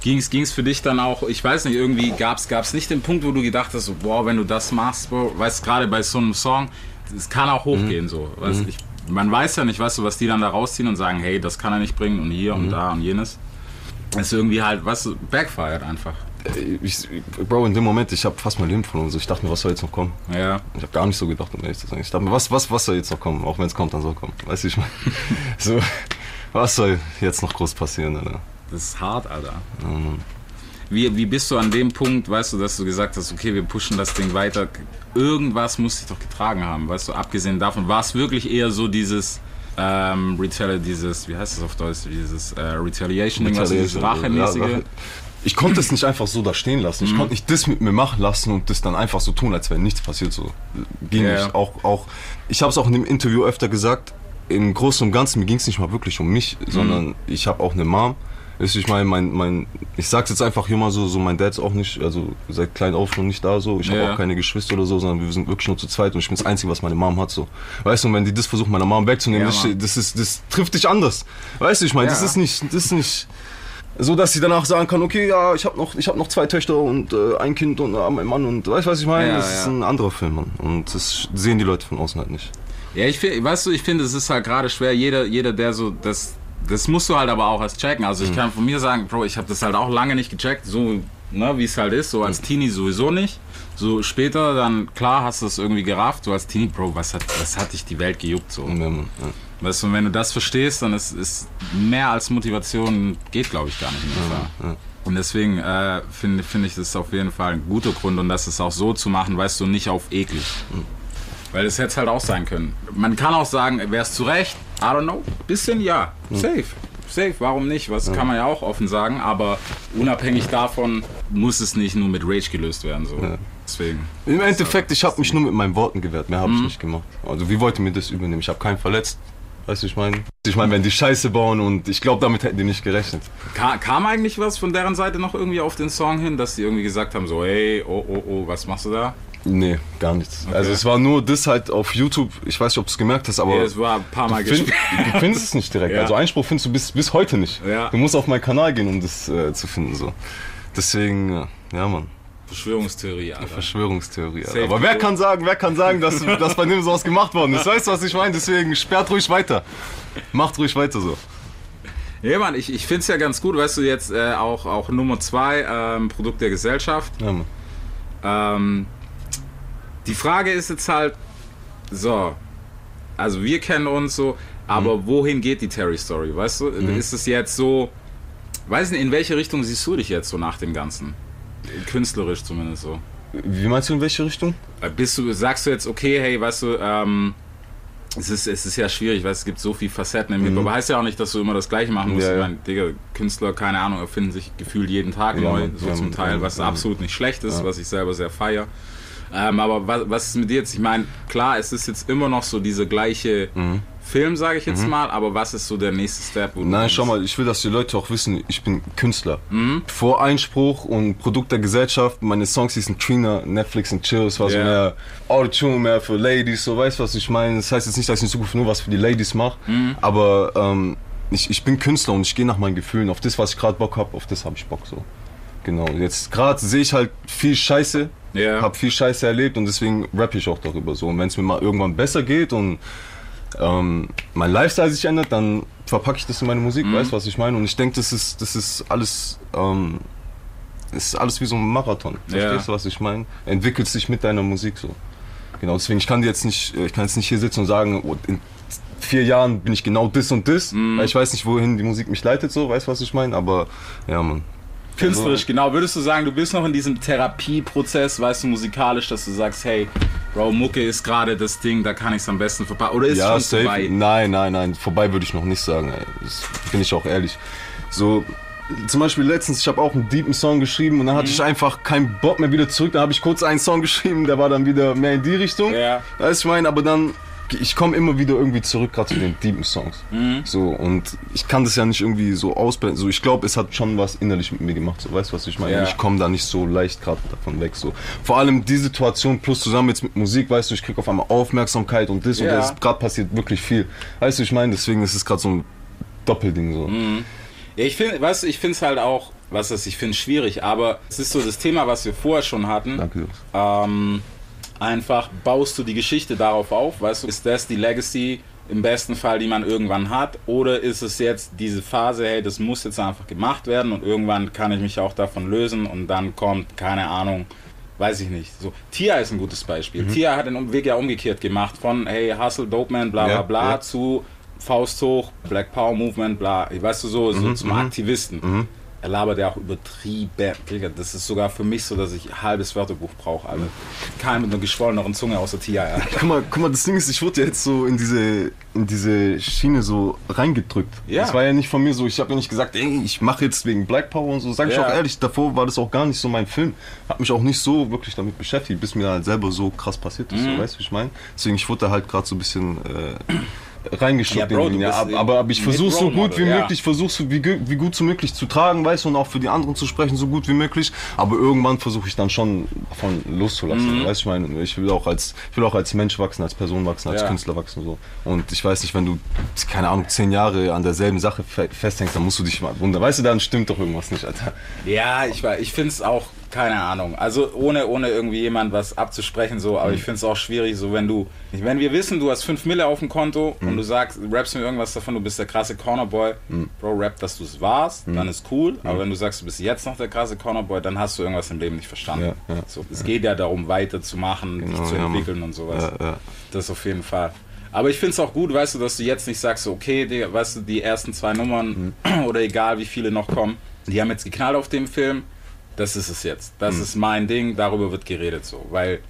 Speaker 1: Ging's, ging's für dich dann auch, ich weiß nicht, irgendwie gab's, gab's nicht den Punkt, wo du gedacht hast, so, boah, wenn du das machst, Bro, weißt gerade bei so einem Song, es kann auch hochgehen, so. Weißt, ich, man weiß ja nicht, weißt du, was die dann da rausziehen und sagen, hey, das kann er nicht bringen und hier und da und jenes. Es ist irgendwie halt, weißt du, backfired einfach.
Speaker 6: Äh, Ich, Bro, in dem Moment, ich habe fast mein Leben verloren. So, ich dachte mir, was soll jetzt noch kommen?
Speaker 1: Ja.
Speaker 6: Ich habe gar nicht so gedacht, um ehrlich zu sein. Ich dachte mir, was, was, was soll jetzt noch kommen? Auch wenn es kommt, dann soll kommen. Weißt du, ich meine, so, was soll jetzt noch groß passieren, Alter?
Speaker 1: Das ist hart, Alter. Wie, wie bist du an dem Punkt, weißt du, dass du gesagt hast, okay, wir pushen das Ding weiter. Irgendwas muss dich doch getragen haben, weißt du, abgesehen davon. War es wirklich eher so dieses, ähm, Retali dieses, wie heißt das auf Deutsch, dieses äh, Retaliation-Ding, also dieses Rachemäßige?
Speaker 6: Ja, Rache. Ich konnte es nicht einfach so da stehen lassen.
Speaker 1: Mhm.
Speaker 6: Ich konnte nicht das mit mir machen lassen und das dann einfach so tun, als wäre nichts passiert. So ging
Speaker 1: Ja.
Speaker 6: nicht. Auch, auch, ich habe es auch in dem Interview öfter gesagt. Im Großen und Ganzen mir ging es nicht mal wirklich um mich,
Speaker 1: Mhm.
Speaker 6: sondern ich habe auch eine Mom. Ich meine, mein, mein, ich sag's jetzt einfach hier mal so, so mein Dad ist auch nicht, also seit klein auf schon nicht da so. Ich habe
Speaker 1: Ja.
Speaker 6: auch keine Geschwister oder so, sondern wir sind wirklich nur zu zweit und ich bin das Einzige, was meine Mom hat so. Weißt du, und wenn die das versuchen, meiner Mom wegzunehmen,
Speaker 1: Ja,
Speaker 6: das,
Speaker 1: Mann.
Speaker 6: das ist, das trifft dich anders. Weißt du, ich meine, das
Speaker 1: Ja.
Speaker 6: ist nicht, das ist nicht so, dass sie danach sagen kann, okay, ja, ich habe noch, ich habe noch zwei Töchter und äh, ein Kind und äh, mein Mann und weißt du, was ich meine?
Speaker 1: Ja,
Speaker 6: das ist
Speaker 1: ja.
Speaker 6: ein anderer Film, Mann. Und das sehen die Leute von außen halt nicht.
Speaker 1: Ja, ich finde, weißt du, ich finde, es ist halt gerade schwer, jeder, jeder, der so, das, das musst du halt aber auch erst checken. Also ich kann von mir sagen, Bro, ich habe das halt auch lange nicht gecheckt, so, ne, wie es halt ist, so als Teenie sowieso nicht. So später dann, klar, hast du es irgendwie gerafft, so als Teenie, Bro, was hat, was hat dich die Welt gejuckt, so.
Speaker 6: Ja, ja.
Speaker 1: Weißt du, wenn du das verstehst, dann ist, ist mehr als Motivation, geht glaube ich gar nicht mehr. Und deswegen äh, finde finde ich das auf jeden Fall ein guter Grund und das ist auch so zu machen, weißt du, nicht auf eklig. Weil das hätte es halt auch sein können. Man kann auch sagen, wäre es zu Recht? I don't know. Bisschen ja. Safe. Safe, warum nicht? Was kann man ja auch offen sagen, aber unabhängig davon muss es nicht nur mit Rage gelöst werden. So. Deswegen.
Speaker 6: Im Endeffekt, ich habe mich nur mit meinen Worten gewehrt, mehr habe
Speaker 1: Mhm.
Speaker 6: ich nicht gemacht. Also wie wollt ihr mir das übernehmen? Ich habe keinen verletzt. Weißt du, ich meine? Ich meine, wenn die Scheiße bauen und ich glaube, damit hätten die nicht gerechnet.
Speaker 1: Ka kam eigentlich was von deren Seite noch irgendwie auf den Song hin, dass die irgendwie gesagt haben, so, hey, oh, oh, oh, was machst du da?
Speaker 6: Nee, gar nichts. Also es war nur das halt auf YouTube, ich weiß nicht, ob du es gemerkt hast, aber
Speaker 1: Ja, es war ein paar Mal
Speaker 6: du, find, du findest es nicht direkt.
Speaker 1: Ja.
Speaker 6: Also Einspruch findest du bis, bis heute nicht.
Speaker 1: Ja.
Speaker 6: Du musst auf meinen Kanal gehen, um das äh, zu finden. So. Deswegen, ja, ja Mann,
Speaker 1: Verschwörungstheorie, Alter.
Speaker 6: Verschwörungstheorie. Alter. Aber wer kann sagen, wer kann sagen, dass, dass bei dem sowas gemacht worden ist? Weißt du, was ich meine? Deswegen sperrt ruhig weiter. Macht ruhig weiter so.
Speaker 1: Ja, Mann, ich, ich finde es ja ganz gut, weißt du, jetzt äh, auch, auch Nummer zwei, ähm, Produkt der Gesellschaft.
Speaker 6: Ja, Mann.
Speaker 1: Ähm, die Frage ist jetzt halt, so, also wir kennen uns so, aber
Speaker 6: Mhm.
Speaker 1: wohin geht die Terry-Story, weißt du? Ist es jetzt so, weiß nicht, in welche Richtung siehst du dich jetzt so nach dem Ganzen? Künstlerisch zumindest so.
Speaker 6: Wie meinst du, in welche Richtung?
Speaker 1: Äh, Bist du, sagst du jetzt, okay, hey, weißt du, ähm, es ist, es ist ja schwierig, weil es gibt so viele Facetten im Hip-Hop. Aber heißt ja auch nicht, dass du immer das Gleiche machen musst.
Speaker 6: Mhm. Ja,
Speaker 1: Ich meine, Digga, Künstler, keine Ahnung, erfinden sich gefühlt jeden Tag
Speaker 6: Ja,
Speaker 1: neu, so zum Teil, was absolut nicht schlecht ist, was ich selber sehr feier. Ähm, aber was, was ist mit dir jetzt? Ich meine, klar, es ist jetzt immer noch so dieser gleiche Film, sage ich jetzt mal, aber was ist so der nächste Step?
Speaker 6: Mhm. Nein, schau mal, ich will, dass die Leute auch wissen, ich bin Künstler.
Speaker 1: Mhm.
Speaker 6: Vor Einspruch und Produkt der Gesellschaft, meine Songs hießen Trina, Netflix und Chill, es war so
Speaker 1: Ja.
Speaker 6: mehr Autotune, mehr für Ladies, so weißt du, was ich meine? Das heißt jetzt nicht, dass ich in Zukunft nur was für die Ladies mache,
Speaker 1: Mhm.
Speaker 6: aber ähm, ich, ich bin Künstler und ich gehe nach meinen Gefühlen, auf das, was ich gerade Bock habe, auf das habe ich Bock so. Genau, jetzt gerade sehe ich halt viel Scheiße,
Speaker 1: Ja.
Speaker 6: habe viel Scheiße erlebt und deswegen rappe ich auch darüber so. Und wenn es mir mal irgendwann besser geht und ähm, mein Lifestyle sich ändert, dann verpacke ich das in meine Musik,
Speaker 1: Mhm.
Speaker 6: weißt du, was ich meine? Und ich denke, das ist, das ist alles, ähm, ist alles wie so ein Marathon.
Speaker 1: Ja.
Speaker 6: Verstehst du, was ich meine? Entwickelst dich mit deiner Musik so. Genau, deswegen, ich kann jetzt nicht, ich kann jetzt nicht hier sitzen und sagen, oh, in vier Jahren bin ich genau das und das,
Speaker 1: Mhm.
Speaker 6: weil ich weiß nicht, wohin die Musik mich leitet, so, weißt du, was ich meine? Aber, ja, Mann.
Speaker 1: Künstlerisch, genau. Würdest du sagen, du bist noch in diesem Therapieprozess, weißt du, musikalisch, dass du sagst, hey, Bro, Mucke ist gerade das Ding, da kann ich es am besten verpacken. Oder ist
Speaker 6: ja,
Speaker 1: schon
Speaker 6: safe.
Speaker 1: vorbei?
Speaker 6: Nein, nein, nein. Vorbei würde ich noch nicht sagen. Ey. Das bin ich auch ehrlich. So, zum Beispiel letztens, ich habe auch einen deepen Song geschrieben und dann
Speaker 1: Mhm.
Speaker 6: hatte ich einfach keinen Bock mehr wieder zurück. Da habe ich kurz einen Song geschrieben, der war dann wieder mehr in die Richtung.
Speaker 1: Ja.
Speaker 6: Weißt du, ich meine, aber dann, ich komme immer wieder irgendwie zurück, gerade zu den deepen Songs.
Speaker 1: Mhm.
Speaker 6: So, und ich kann das ja nicht irgendwie so ausblenden. So, ich glaube, es hat schon was innerlich mit mir gemacht. So, weißt du, was ich meine?
Speaker 1: Ja.
Speaker 6: Ich komme da nicht so leicht gerade davon weg. So. Vor allem die Situation plus zusammen jetzt mit Musik, weißt du, ich krieg auf einmal Aufmerksamkeit und das und
Speaker 1: Ja.
Speaker 6: das. Gerade passiert wirklich viel. Weißt du, ich meine, deswegen ist es gerade so ein Doppelding so.
Speaker 1: Mhm. Ja, ich finde, du, ich finde es halt auch, was ist, ich finde schwierig, aber es ist so das Thema, was wir vorher schon hatten.
Speaker 6: Danke. Jungs.
Speaker 1: Ähm, einfach baust du die Geschichte darauf auf, weißt du, ist das die Legacy im besten Fall, die man irgendwann hat? Oder ist es jetzt diese Phase, hey, das muss jetzt einfach gemacht werden und irgendwann kann ich mich auch davon lösen und dann kommt, keine Ahnung, weiß ich nicht. So, Tia ist ein gutes Beispiel.
Speaker 6: Mhm.
Speaker 1: Tia hat den Weg ja umgekehrt gemacht von, hey, Hustle, Dope Man, bla bla
Speaker 6: Ja,
Speaker 1: bla,
Speaker 6: ja.
Speaker 1: zu Faust hoch, Black Power Movement, bla, weißt du so,
Speaker 6: Mhm,
Speaker 1: so zum Aktivisten. Er labert ja auch übertrieben. Das ist sogar für mich so, dass ich ein halbes Wörterbuch brauche, Alter. Kein mit einer geschwollenen Zunge außer Tia, ja.
Speaker 6: Guck mal, guck mal, das Ding ist, ich wurde ja jetzt so in diese, in diese Schiene so reingedrückt.
Speaker 1: Ja.
Speaker 6: Das war ja nicht von mir so, ich habe ja nicht gesagt, ey, ich mache jetzt wegen Black Power und so. Sag ich
Speaker 1: Ja.
Speaker 6: auch ehrlich, davor war das auch gar nicht so mein Film. Hab mich auch nicht so wirklich damit beschäftigt, bis mir halt selber so krass passiert ist.
Speaker 1: Mhm.
Speaker 6: So, weißt du, wie ich meine? Deswegen, ich wurde da halt gerade so ein bisschen äh, reingeschubst.
Speaker 1: Ja, Bro,
Speaker 6: ja. aber, aber, aber ich versuche so gut wie
Speaker 1: ja.
Speaker 6: möglich, versuche so wie, wie gut so möglich zu tragen, weißt du, und auch für die anderen zu sprechen, so gut wie möglich. Aber irgendwann versuche ich dann schon davon loszulassen.
Speaker 1: Mhm.
Speaker 6: Weißt du, ich meine, ich will auch als, ich will auch als Mensch wachsen, als Person wachsen, als
Speaker 1: Ja.
Speaker 6: Künstler wachsen so. Und ich weiß nicht, wenn du, keine Ahnung, zehn Jahre an derselben Sache fe- festhängst, dann musst du dich mal wundern. Weißt du, dann stimmt doch irgendwas nicht, Alter.
Speaker 1: Ja, ich, war- ich finde es auch, keine Ahnung. Also ohne, ohne irgendwie jemand was abzusprechen, so, aber ich finde es auch schwierig, so wenn du, wenn wir wissen, du hast 5 Mille auf dem Konto und du sagst, rappst mir irgendwas davon, du bist der krasse Cornerboy, Bro, rap, dass du es warst, dann ist cool. Aber wenn du sagst, du bist jetzt noch der krasse Cornerboy, dann hast du irgendwas im Leben nicht verstanden.
Speaker 6: Ja, ja.
Speaker 1: so, es geht ja darum, weiterzumachen, dich
Speaker 6: Genau,
Speaker 1: zu
Speaker 6: ja, Mann.
Speaker 1: entwickeln und sowas.
Speaker 6: Ja, ja.
Speaker 1: Das auf jeden Fall. Aber ich finde es auch gut, weißt du, dass du jetzt nicht sagst, okay, Digga, weißt du, die ersten zwei Nummern oder egal wie viele noch kommen, die haben jetzt geknallt auf dem Film, das ist es jetzt. Das ist mein Ding, darüber wird geredet so. Weil,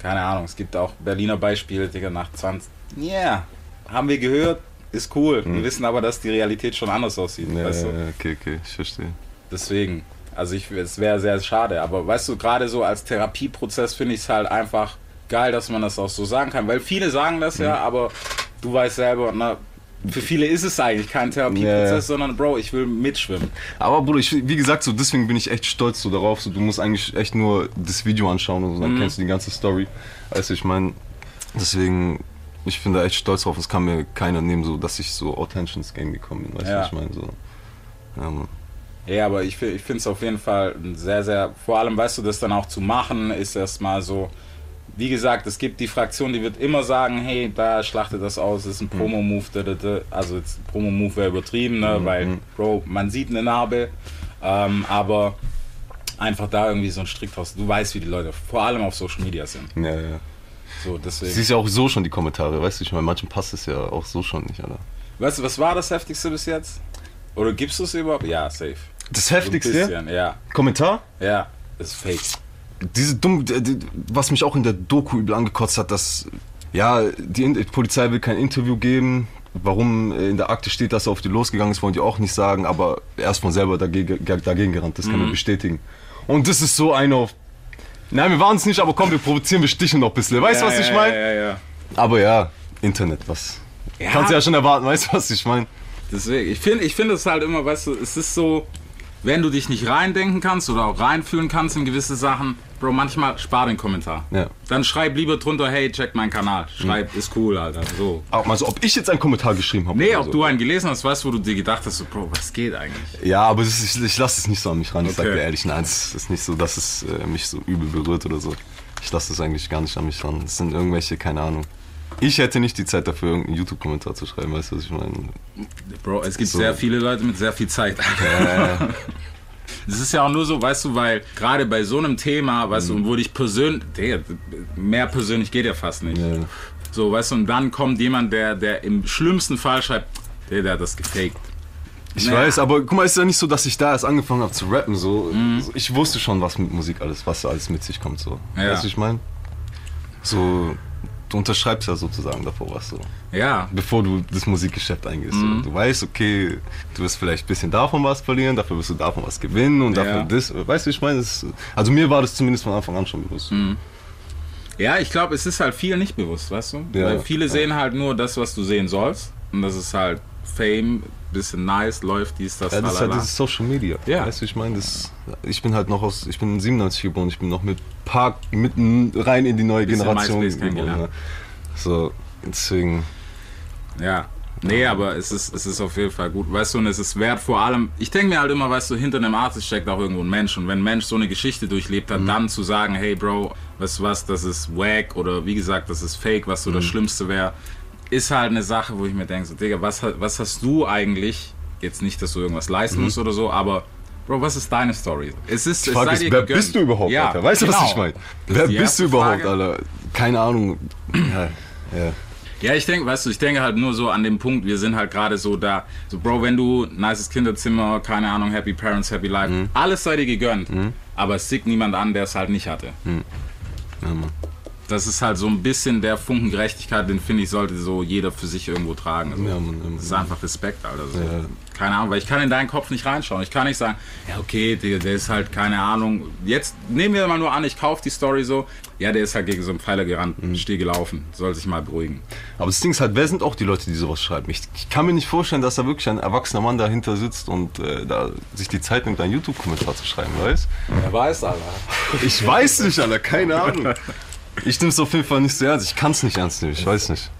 Speaker 1: keine Ahnung, es gibt auch Berliner Beispiele, Digga, nach 20. Ja, yeah, haben wir gehört, ist cool. Wir wissen aber, dass die Realität schon anders aussieht.
Speaker 6: Ja,
Speaker 1: weißt du?
Speaker 6: ja, okay, okay, ich verstehe.
Speaker 1: Deswegen, also ich, es wäre sehr schade. Aber weißt du, gerade so als Therapieprozess finde ich es halt einfach geil, dass man das auch so sagen kann. Weil viele sagen das ja,
Speaker 6: Mhm.
Speaker 1: aber du weißt selber, na, für viele ist es eigentlich kein Therapieprozess,
Speaker 6: ja.
Speaker 1: sondern Bro, ich will mitschwimmen.
Speaker 6: Aber Bruder, ich, wie gesagt, so deswegen bin ich echt stolz so darauf. So, du musst eigentlich echt nur das Video anschauen und so, dann kennst du die ganze Story. Also ich meine, deswegen, ich bin da echt stolz drauf. Es kann mir keiner nehmen, so dass ich so authentisch ins Game gekommen bin. Weißt du,
Speaker 1: Ja.
Speaker 6: was ich meine? So. Ja, Mann.
Speaker 1: Ja, aber ich, ich finde es auf jeden Fall sehr, sehr, vor allem, weißt du, das dann auch zu machen, ist erstmal so, wie gesagt, es gibt die Fraktion, die wird immer sagen, hey, da schlachtet das aus, das ist ein Promo-Move, da, da, da. also jetzt Promo-Move wäre übertrieben, ne, weil, Bro, man sieht eine Narbe, ähm, aber einfach da irgendwie so ein Strick draus, du weißt, wie die Leute vor allem auf Social Media sind,
Speaker 6: Ja, ja.
Speaker 1: so, deswegen.
Speaker 6: Siehst ja auch so schon die Kommentare, weißt du, ich meine, manchen passt es ja auch so schon nicht, Alter.
Speaker 1: Weißt du, was war das Heftigste bis jetzt? Oder gibst du es überhaupt? Ja, safe.
Speaker 6: Das
Speaker 1: So ein
Speaker 6: Heftigste?
Speaker 1: bisschen, ja.
Speaker 6: Kommentar?
Speaker 1: Ja, ist fake.
Speaker 6: Diese dumm, die- was mich auch in der Doku übel angekotzt hat, dass ja die, die Polizei will kein Interview geben. Warum äh, in der Akte steht, dass er auf die losgegangen ist, wollen die auch nicht sagen, aber er ist von selber dagegen, dagegen gerannt, das kann
Speaker 1: Mhm.
Speaker 6: bestätigen. Und das ist so einer auf. Nein, wir waren es nicht, aber komm, wir provozieren, wir sticheln noch ein bisschen. Weißt du,
Speaker 1: ja,
Speaker 6: was ich
Speaker 1: ja,
Speaker 6: meine?
Speaker 1: Ja, ja, ja.
Speaker 6: Aber ja, Internet, was. Kannst du ja schon erwarten, weißt du, was ich meine?
Speaker 1: Deswegen, ich finde ich finde es halt immer, weißt du, es ist so, wenn du dich nicht reindenken kannst oder auch reinfühlen kannst in gewisse Sachen, Bro, manchmal spar den Kommentar.
Speaker 6: Ja.
Speaker 1: Dann schreib lieber drunter, hey, check meinen Kanal. Schreib, ist cool, Alter. So.
Speaker 6: Auch mal so, ob ich jetzt einen Kommentar geschrieben habe.
Speaker 1: Nee, ob
Speaker 6: so.
Speaker 1: du einen gelesen hast, weißt du, wo du dir gedacht hast, so, Bro, was geht eigentlich?
Speaker 6: Ja, aber ist, ich, ich lasse es nicht so an mich ran. Ich sag
Speaker 1: Okay.
Speaker 6: dir ehrlich, nein, es ist nicht so, dass es äh, mich so übel berührt oder so. Ich lasse es eigentlich gar nicht an mich ran. Es sind irgendwelche, keine Ahnung. Ich hätte nicht die Zeit dafür, irgendeinen YouTube-Kommentar zu schreiben, weißt du, was ich meine?
Speaker 1: Bro, es gibt
Speaker 6: So.
Speaker 1: sehr viele Leute mit sehr viel Zeit. Es ist ja auch nur so, weißt du, weil gerade bei so einem Thema, weißt
Speaker 6: Mhm.
Speaker 1: du, wo dich persönlich, mehr persönlich geht ja fast nicht.
Speaker 6: Ja.
Speaker 1: So, weißt du, und dann kommt jemand, der, der im schlimmsten Fall schreibt, der, der hat das gefaked.
Speaker 6: Ich
Speaker 1: Naja.
Speaker 6: weiß, aber guck mal, es ist ja nicht so, dass ich da erst angefangen habe zu rappen. So. So, Ich wusste schon, was mit Musik alles, was alles mit sich kommt. So.
Speaker 1: Ja.
Speaker 6: Weißt du, ich meine? So, du unterschreibst ja sozusagen davor was so.
Speaker 1: Ja,
Speaker 6: Bevor du das Musikgeschäft eingehst.
Speaker 1: Mhm.
Speaker 6: So. Du weißt, okay, du wirst vielleicht ein bisschen davon was verlieren, dafür wirst du davon was gewinnen und dafür
Speaker 1: Ja.
Speaker 6: das. Weißt du, ich meine, das, also mir war das zumindest von Anfang an schon bewusst.
Speaker 1: Mhm. ja, ich glaube, es ist halt viel nicht bewusst, weißt du?
Speaker 6: Ja.
Speaker 1: Weil viele sehen halt nur das, was du sehen sollst. Und das ist halt Fame, bisschen nice, läuft dies, das,
Speaker 6: Ja, das ist halt
Speaker 1: lalala.
Speaker 6: dieses Social Media.
Speaker 1: Ja.
Speaker 6: Weißt du, ich meine, das, ich bin halt noch aus, ich bin 97 geboren, ich bin noch mit Park mitten rein in die neue
Speaker 1: Bisschen
Speaker 6: Generation geboren. Ja. So, deswegen,
Speaker 1: Ja. Nee, aber es ist, es ist auf jeden Fall gut. Weißt du, und es ist wert vor allem, ich denke mir halt immer, weißt du, hinter einem Artist steckt auch irgendwo ein Mensch. Und wenn ein Mensch so eine Geschichte durchlebt hat, dann zu sagen, hey Bro, weißt du was, das ist wack oder wie gesagt, das ist fake, was so das Schlimmste wäre. Ist halt eine Sache, wo ich mir denke, so, Digga, was, was hast du eigentlich, jetzt nicht, dass du irgendwas leisten
Speaker 6: Mhm.
Speaker 1: musst oder so, aber Bro, was ist deine Story? Es ist, es
Speaker 6: Frage ist, wer
Speaker 1: gegönnt.
Speaker 6: bist du überhaupt,
Speaker 1: Ja,
Speaker 6: Alter? Weißt du, was
Speaker 1: genau.
Speaker 6: ich meine? Wer bist du überhaupt,
Speaker 1: Frage.
Speaker 6: Alter? Keine Ahnung. Ja, ja.
Speaker 1: Ja, ich denke, weißt du, ich denke halt nur so an dem Punkt, wir sind halt gerade so da, so Bro, wenn du nices Kinderzimmer, keine Ahnung, Happy Parents, Happy Life,
Speaker 6: Mhm.
Speaker 1: alles sei dir gegönnt, aber es sieht niemand an, der es halt nicht hatte.
Speaker 6: Ja, Mann.
Speaker 1: Das ist halt so ein bisschen der Funken Gerechtigkeit, den finde ich, sollte so jeder für sich irgendwo tragen. Also,
Speaker 6: Ja, Mann, ja, Mann.
Speaker 1: Das ist einfach Respekt, Alter. So.
Speaker 6: Ja.
Speaker 1: Keine Ahnung, weil ich kann in deinen Kopf nicht reinschauen. Ich kann nicht sagen, ja okay, der, der ist halt, keine Ahnung. Jetzt nehmen wir mal nur an, ich kaufe die Story so. Ja, der ist halt gegen so einen Pfeiler gerannt,
Speaker 6: Mhm.
Speaker 1: steh gelaufen. Soll sich mal beruhigen.
Speaker 6: Aber das Ding ist halt, wer sind auch die Leute, die sowas schreiben? Ich, ich kann mir nicht vorstellen, dass da wirklich ein erwachsener Mann dahinter sitzt und äh, da sich die Zeit nimmt, einen YouTube-Kommentar zu schreiben, weißt?
Speaker 1: Wer weiß, Alter.
Speaker 6: Ich weiß nicht, Alter, keine Ahnung. Ich nehme es auf jeden Fall nicht so ernst. Ich kann es nicht ernst nehmen, ich weiß nicht.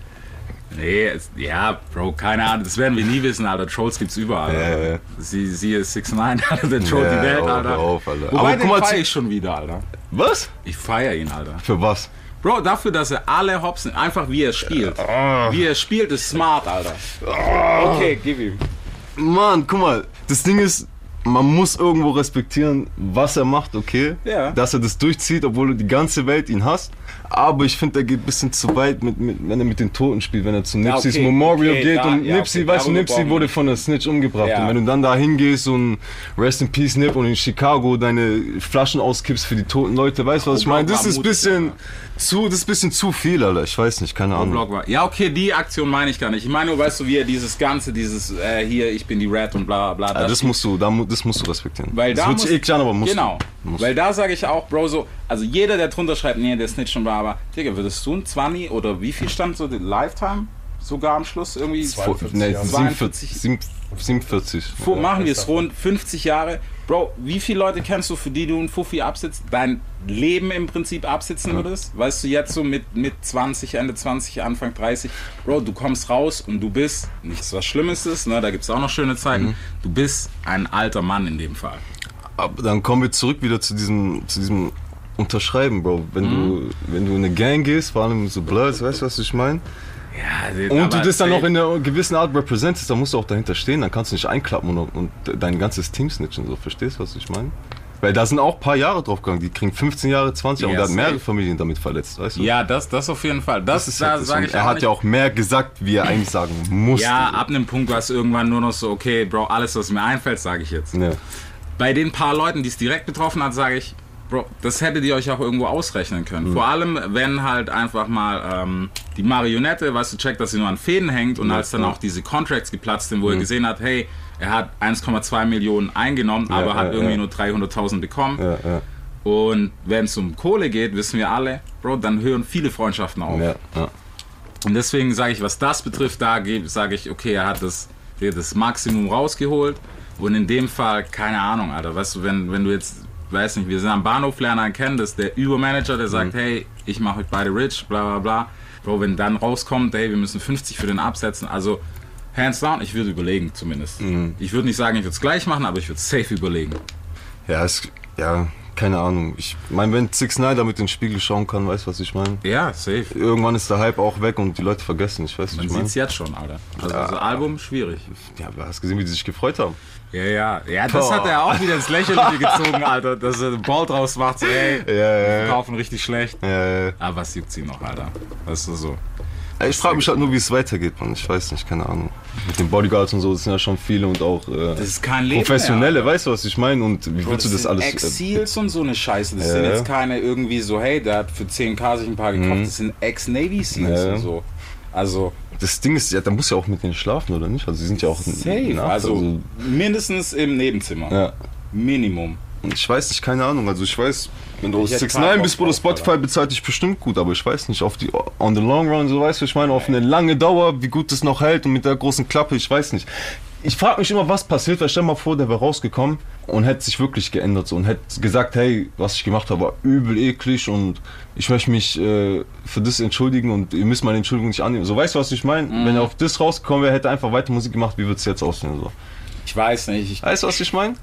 Speaker 1: Nee, es, ja, Bro, keine Ahnung. Das werden wir nie wissen, Alter. Trolls gibt's überall.
Speaker 6: Ja, ja.
Speaker 1: Sie, siehe 6 9 Alter. Der trollt
Speaker 6: Ja,
Speaker 1: die Welt,
Speaker 6: hör
Speaker 1: Alter.
Speaker 6: auf, Alter.
Speaker 1: Wobei,
Speaker 6: Aber
Speaker 1: den
Speaker 6: guck mal,
Speaker 1: feier ich schon wieder, Alter.
Speaker 6: Was?
Speaker 1: Ich feier ihn, Alter.
Speaker 6: Für was?
Speaker 1: Bro, dafür, dass er alle Hops nimmt, einfach wie er spielt. Wie er spielt, ist smart, Alter. Okay, gib ihm.
Speaker 6: Mann, guck mal, das Ding ist, man muss irgendwo respektieren, was er macht, okay?
Speaker 1: Ja.
Speaker 6: Dass er das durchzieht, obwohl du die ganze Welt ihn hasst. Aber ich finde, er geht ein bisschen zu weit, mit, mit, wenn er mit den Toten spielt, wenn er zu
Speaker 1: Ja,
Speaker 6: Nipsey's
Speaker 1: okay,
Speaker 6: Memorial
Speaker 1: okay,
Speaker 6: geht
Speaker 1: da-
Speaker 6: und
Speaker 1: ja,
Speaker 6: Nipsey,
Speaker 1: okay,
Speaker 6: weißt du, Nipsey wurde von der Snitch umgebracht.
Speaker 1: Ja.
Speaker 6: Und wenn du dann da hingehst und Rest in Peace Nip und in Chicago deine Flaschen auskippst für die toten Leute, weißt du, was ich meine? Das ist ein bisschen zu, das ist bisschen zu viel, Alter. Ich weiß nicht, keine Ahnung.
Speaker 1: Ja, okay, die Aktion meine ich gar nicht. Ich meine nur, weißt du, wie er dieses Ganze, dieses äh, hier, ich bin die Red und bla bla bla.
Speaker 6: Ja, das musst du, da, das musst du respektieren.
Speaker 1: Weil
Speaker 6: das
Speaker 1: da
Speaker 6: hört sich eklig an, aber musst
Speaker 1: Genau.
Speaker 6: du. Musst
Speaker 1: Weil da sage ich auch, Bro, so, also jeder, der drunter schreibt, nee, der Snitch und bla, aber, Digga, würdest du ein 20 oder wie viel stand so die Lifetime sogar am Schluss irgendwie?
Speaker 6: Vor-
Speaker 5: 42
Speaker 6: nee,
Speaker 5: Jahre.
Speaker 6: 47, 47.
Speaker 1: Fu- machen wir es rund 50 Jahre. Bro, wie viele Leute kennst du, für die du ein Fuffi absitzt, dein Leben im Prinzip absitzen würdest? Weißt du, jetzt so mit, mit 20, Ende 20, Anfang 30, Bro, du kommst raus und du bist, nichts was Schlimmes ist, ne, da gibt es auch noch schöne Zeiten,
Speaker 6: Mhm.
Speaker 1: du bist ein alter Mann in dem Fall.
Speaker 6: Aber dann kommen wir zurück wieder zu diesem, zu diesem Unterschreiben, Bro. Wenn,
Speaker 1: Mhm.
Speaker 6: du, wenn du in eine Gang gehst, vor allem so Bloods, weißt du, was ich meine?
Speaker 1: Ja,
Speaker 6: Und du das dann noch in einer gewissen Art representest, dann musst du auch dahinter stehen, dann kannst du nicht einklappen und, und dein ganzes Team snitchen, so. Verstehst du, was ich meine? Weil da sind auch ein paar Jahre drauf gegangen. Die kriegen 15 Jahre, 20 Jahre
Speaker 1: Ja,
Speaker 6: und er hat mehrere. Familien damit verletzt, weißt du?
Speaker 1: Ja, das, das auf jeden Fall. Das,
Speaker 6: Das ist
Speaker 1: da
Speaker 6: halt Und
Speaker 1: ich
Speaker 6: er
Speaker 1: auch
Speaker 6: hat
Speaker 1: nicht.
Speaker 6: ja auch mehr gesagt, wie er eigentlich sagen musste.
Speaker 1: Ja, ab einem Punkt war es irgendwann nur noch so, okay, Bro, alles, was mir einfällt, sage ich jetzt.
Speaker 6: Ja.
Speaker 1: Bei den paar Leuten, die es direkt betroffen hat, sage ich, Bro, das hättet ihr euch auch irgendwo ausrechnen können.
Speaker 6: Mhm.
Speaker 1: Vor allem, wenn halt einfach mal ähm, die Marionette, weißt du, checkt, dass sie nur an Fäden hängt und als dann
Speaker 6: ja.
Speaker 1: auch diese Contracts geplatzt sind, wo
Speaker 6: Mhm.
Speaker 1: er gesehen hat, hey, er hat 1,2 Millionen eingenommen, aber hat
Speaker 6: ja,
Speaker 1: irgendwie
Speaker 6: ja.
Speaker 1: nur 300.000 bekommen.
Speaker 6: Ja, ja,
Speaker 1: Und wenn es um Kohle geht, wissen wir alle, Bro, dann hören viele Freundschaften auf.
Speaker 6: ja, ja.
Speaker 1: Und deswegen sage ich, was das betrifft, da sage ich, okay, er hat das, das Maximum rausgeholt. Und in dem Fall, keine Ahnung, Alter, weißt du, wenn, wenn du jetzt, weiß nicht, wir sind am Bahnhof, lernen einen kennen, das ist der Übermanager, der sagt, hey, ich mache euch beide rich, bla bla bla. Bro, wenn dann rauskommt, hey, wir müssen 50 für den absetzen, also hands down, ich würde überlegen zumindest. Ich würde nicht sagen, ich würde es gleich machen, aber ich würde safe überlegen.
Speaker 6: Ja, es, ja, keine Ahnung. Ich meine, wenn 6 9 damit in den Spiegel schauen kann, weißt du, was ich meine?
Speaker 1: Ja, safe.
Speaker 6: Irgendwann ist der Hype auch weg und die Leute vergessen. Ich weiß, was
Speaker 1: Man sieht es jetzt schon, Alter. Also das Album, schwierig.
Speaker 6: Ja, aber hast gesehen, wie die sich gefreut haben?
Speaker 1: Ja, ja. Ja, das
Speaker 6: Boah.
Speaker 1: hat er auch wieder ins Lächerliche gezogen, Alter. Dass er den Ball draus macht, so, ey,
Speaker 6: Ja,
Speaker 1: wir
Speaker 6: ja.
Speaker 1: kaufen richtig schlecht.
Speaker 6: Ja, ja.
Speaker 1: Aber was juckt sie noch, Alter? Weißt du so.
Speaker 6: Ich frage mich halt nur, wie es weitergeht, man. Ich weiß nicht, keine Ahnung. Mit den Bodyguards und so, das sind ja schon viele und auch äh,
Speaker 1: Das ist kein Leben
Speaker 6: Professionelle,
Speaker 1: mehr,
Speaker 6: weißt du, was ich meine? Und wie willst du das alles. äh,
Speaker 1: Ex-Seals und so eine Scheiße. Das
Speaker 6: Ja,
Speaker 1: sind jetzt keine irgendwie so, hey, der hat für 10k sich ein paar gekauft. Das sind Ex-Navy Seals
Speaker 6: Ja.
Speaker 1: und so. Also,
Speaker 6: das Ding ist, ja, da muss ja auch mit denen schlafen, oder nicht? Also, sie sind ja auch.
Speaker 1: safe.
Speaker 6: nach-
Speaker 1: Also, mindestens im Nebenzimmer.
Speaker 6: ja.
Speaker 1: Minimum.
Speaker 6: Ich weiß nicht, keine Ahnung. Also, ich weiß, wenn du
Speaker 1: Ich
Speaker 6: aus
Speaker 1: hätte
Speaker 6: 6
Speaker 1: keinen
Speaker 6: 9
Speaker 1: Bock
Speaker 6: bist, Bruder, Spotify bezahlt dich bestimmt gut, aber ich weiß nicht, auf die, on the long run, so weißt du, ich meine, auf eine lange Dauer, wie gut das noch hält und mit der großen Klappe, ich weiß nicht. Ich frage mich immer, was passiert, weil stell mal vor, der wäre rausgekommen und hätte sich wirklich geändert so, und hätte gesagt, hey, was ich gemacht habe, war übel eklig und ich möchte mich äh, für das entschuldigen und ihr müsst meine Entschuldigung nicht annehmen. So, weißt du, was ich meine?
Speaker 1: Mhm.
Speaker 6: Wenn er auf das rausgekommen wäre, hätte er einfach weiter Musik gemacht, wie würde es jetzt aussehen? So.
Speaker 1: Ich weiß nicht. Ich,
Speaker 6: Weißt du, was ich meine?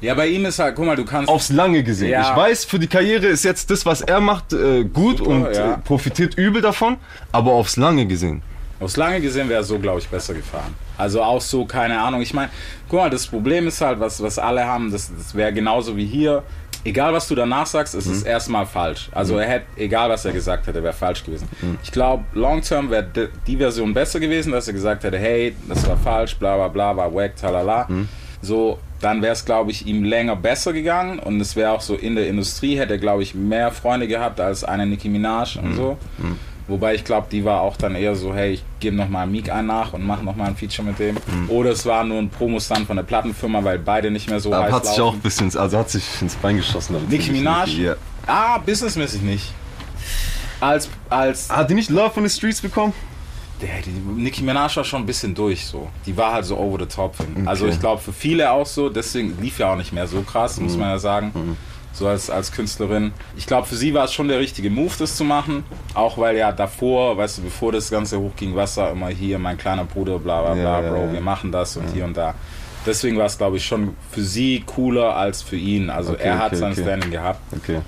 Speaker 1: Ja, bei ihm ist halt, guck mal, du kannst.
Speaker 6: aufs Lange gesehen.
Speaker 1: Ja.
Speaker 6: Ich weiß, für die Karriere ist jetzt das, was er macht, äh, gut
Speaker 1: Super,
Speaker 6: und
Speaker 1: ja.
Speaker 6: äh, profitiert übel davon, aber aufs Lange gesehen.
Speaker 1: Aufs Lange gesehen wäre so, glaube ich, besser gefahren. Also auch so, keine Ahnung. Ich meine, guck mal, das Problem ist halt, was, was alle haben, das, das wäre genauso wie hier. Egal, was du danach sagst, es ist erstmal falsch. Also er hätte, egal was er gesagt hätte, wäre falsch gewesen. Ich glaube, long term wäre die, die Version besser gewesen, dass er gesagt hätte, hey, das war falsch, bla bla bla, war wack, talala. So, dann wäre es, glaube ich, ihm länger besser gegangen und es wäre auch so in der Industrie, hätte er, glaube ich, mehr Freunde gehabt als eine Nicki Minaj und so. Wobei ich glaube, die war auch dann eher so, hey, ich gebe nochmal Meek ein nach und mache nochmal ein Feature mit dem. Oder es war nur ein Promostand von der Plattenfirma, weil beide nicht mehr so
Speaker 6: Aber
Speaker 1: heiß
Speaker 6: hat sich auch
Speaker 1: laufen.
Speaker 6: ein bisschen, also hat sich ins Bein geschossen.
Speaker 1: Nicki Minaj?
Speaker 6: Ja.
Speaker 1: Ah, businessmäßig nicht. Als, als,
Speaker 6: Hat die nicht Love von the Streets bekommen?
Speaker 1: Der, die, Nicki Minaj war schon ein bisschen durch so. Die war halt so over the top. Also
Speaker 6: Okay.
Speaker 1: ich glaube für viele auch so, deswegen lief ja auch nicht mehr so krass, muss
Speaker 6: Mhm.
Speaker 1: man ja sagen. So als, als Künstlerin. Ich glaube, für sie war es schon der richtige Move, das zu machen. Auch weil ja davor, weißt du, bevor das Ganze hoch ging Wasser, immer hier, mein kleiner Bruder, bla bla bla,
Speaker 6: Ja, ja,
Speaker 1: Bro,
Speaker 6: ja.
Speaker 1: wir machen das und hier und da. Deswegen war es, glaube ich, schon für sie cooler als für ihn. Also
Speaker 6: Okay,
Speaker 1: er hat
Speaker 6: okay,
Speaker 1: sein. Standing gehabt.
Speaker 6: Okay.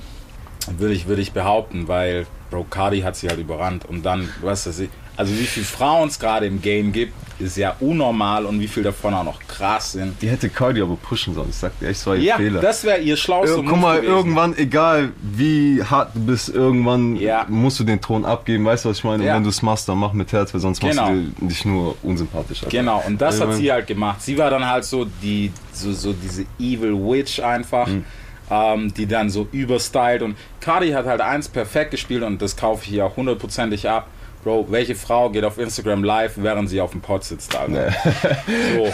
Speaker 1: Würde ich, würde ich behaupten, weil Bro Cardi hat sie halt überrannt und dann, weißt du, sie- also wie viele Frauen es gerade im Game gibt, ist ja unnormal und wie viel davon auch noch krass sind.
Speaker 6: Die hätte Cardi aber pushen sollen. Ich sag dir das war ihr
Speaker 1: Ja,
Speaker 6: Fehler.
Speaker 1: das wäre ihr schlauster
Speaker 6: Ir-
Speaker 1: Move
Speaker 6: Guck mal,
Speaker 1: gewesen.
Speaker 6: irgendwann, egal wie hart du bist, irgendwann
Speaker 1: Ja.
Speaker 6: musst du den Thron abgeben. Weißt du, was ich meine?
Speaker 1: Ja.
Speaker 6: Und wenn du es machst, dann mach mit Herz, weil sonst
Speaker 1: Genau.
Speaker 6: machst du dich nur unsympathisch. Alter.
Speaker 1: Genau, und das
Speaker 6: Ja,
Speaker 1: hat
Speaker 6: Mann.
Speaker 1: sie halt gemacht. Sie war dann halt so die, so, so diese Evil Witch einfach,
Speaker 6: Mhm.
Speaker 1: ähm, die dann so überstylt. Und Cardi hat halt eins perfekt gespielt und das kaufe ich auch hundertprozentig ab. Bro, welche Frau geht auf Instagram live, während sie auf dem Pod sitzt, Alter? So.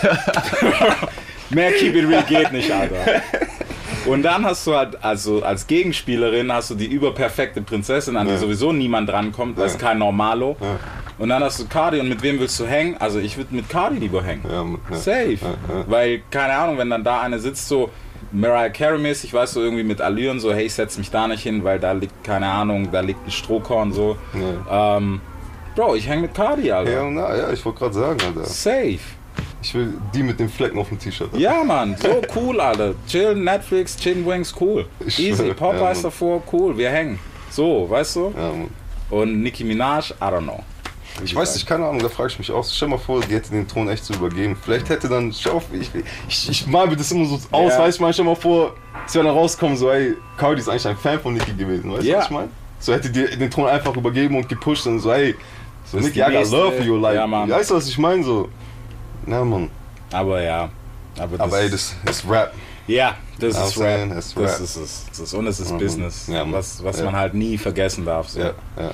Speaker 1: Mehr Keep It Real geht nicht, Alter. Und dann hast du halt, also als Gegenspielerin hast du die überperfekte Prinzessin, an die
Speaker 6: Ja.
Speaker 1: sowieso niemand drankommt, das ist kein Normalo.
Speaker 6: Ja.
Speaker 1: Und dann hast du Cardi und mit wem willst du hängen? Also ich würde mit Cardi lieber hängen.
Speaker 6: Ja, ja.
Speaker 1: Safe.
Speaker 6: Ja, ja.
Speaker 1: Weil, keine Ahnung, wenn dann da eine sitzt, so Mariah Carey mäßig, weißt du, irgendwie mit Allüren, so, hey, ich setz mich da nicht hin, weil da liegt, keine Ahnung, da liegt ein Strohkorn, so. Ähm, Bro, ich häng mit Cardi, Alter.
Speaker 6: Ja, na, ja, ich wollte gerade sagen, Alter.
Speaker 1: Safe.
Speaker 6: Ich will die mit den Flecken auf dem T-Shirt.
Speaker 1: Ja, Mann, so cool, Alter. Chill, Netflix, Chicken Wings, cool.
Speaker 6: Ich
Speaker 1: Easy, Popeyes
Speaker 6: ja,
Speaker 1: davor, cool, wir hängen. So, weißt du?
Speaker 6: Ja, Mann.
Speaker 1: Und Nicki Minaj, I don't know.
Speaker 6: Ich weiß nicht, keine Ahnung, da frage ich mich auch. Stell mal vor, die hätte den Thron echt so übergeben. Vielleicht hätte dann, schau, ich, ich, ich mal mir das immer so aus,
Speaker 1: Ja.
Speaker 6: weißt du, stell mal vor, es wäre dann rauskommen, so, ey, Cardi ist eigentlich ein Fan von Nicki gewesen, weißt du,
Speaker 1: Ja.
Speaker 6: was ich meine? So hätte die den Thron einfach übergeben und gepusht und so, ey, so, got
Speaker 1: nächste-
Speaker 6: love you, like,
Speaker 1: Ja, Mann.
Speaker 6: weißt du, was ich meine, so. Na, Mann.
Speaker 1: Aber ja. Aber, das,
Speaker 6: Aber ey, das ist Rap.
Speaker 1: Ja, das ist Rap.
Speaker 6: Das ist
Speaker 1: es. Das ist, und es ist
Speaker 6: Mhm.
Speaker 1: Business,
Speaker 6: Ja,
Speaker 1: was, was
Speaker 6: Ja.
Speaker 1: man halt nie vergessen darf. So.
Speaker 6: Ja, ja.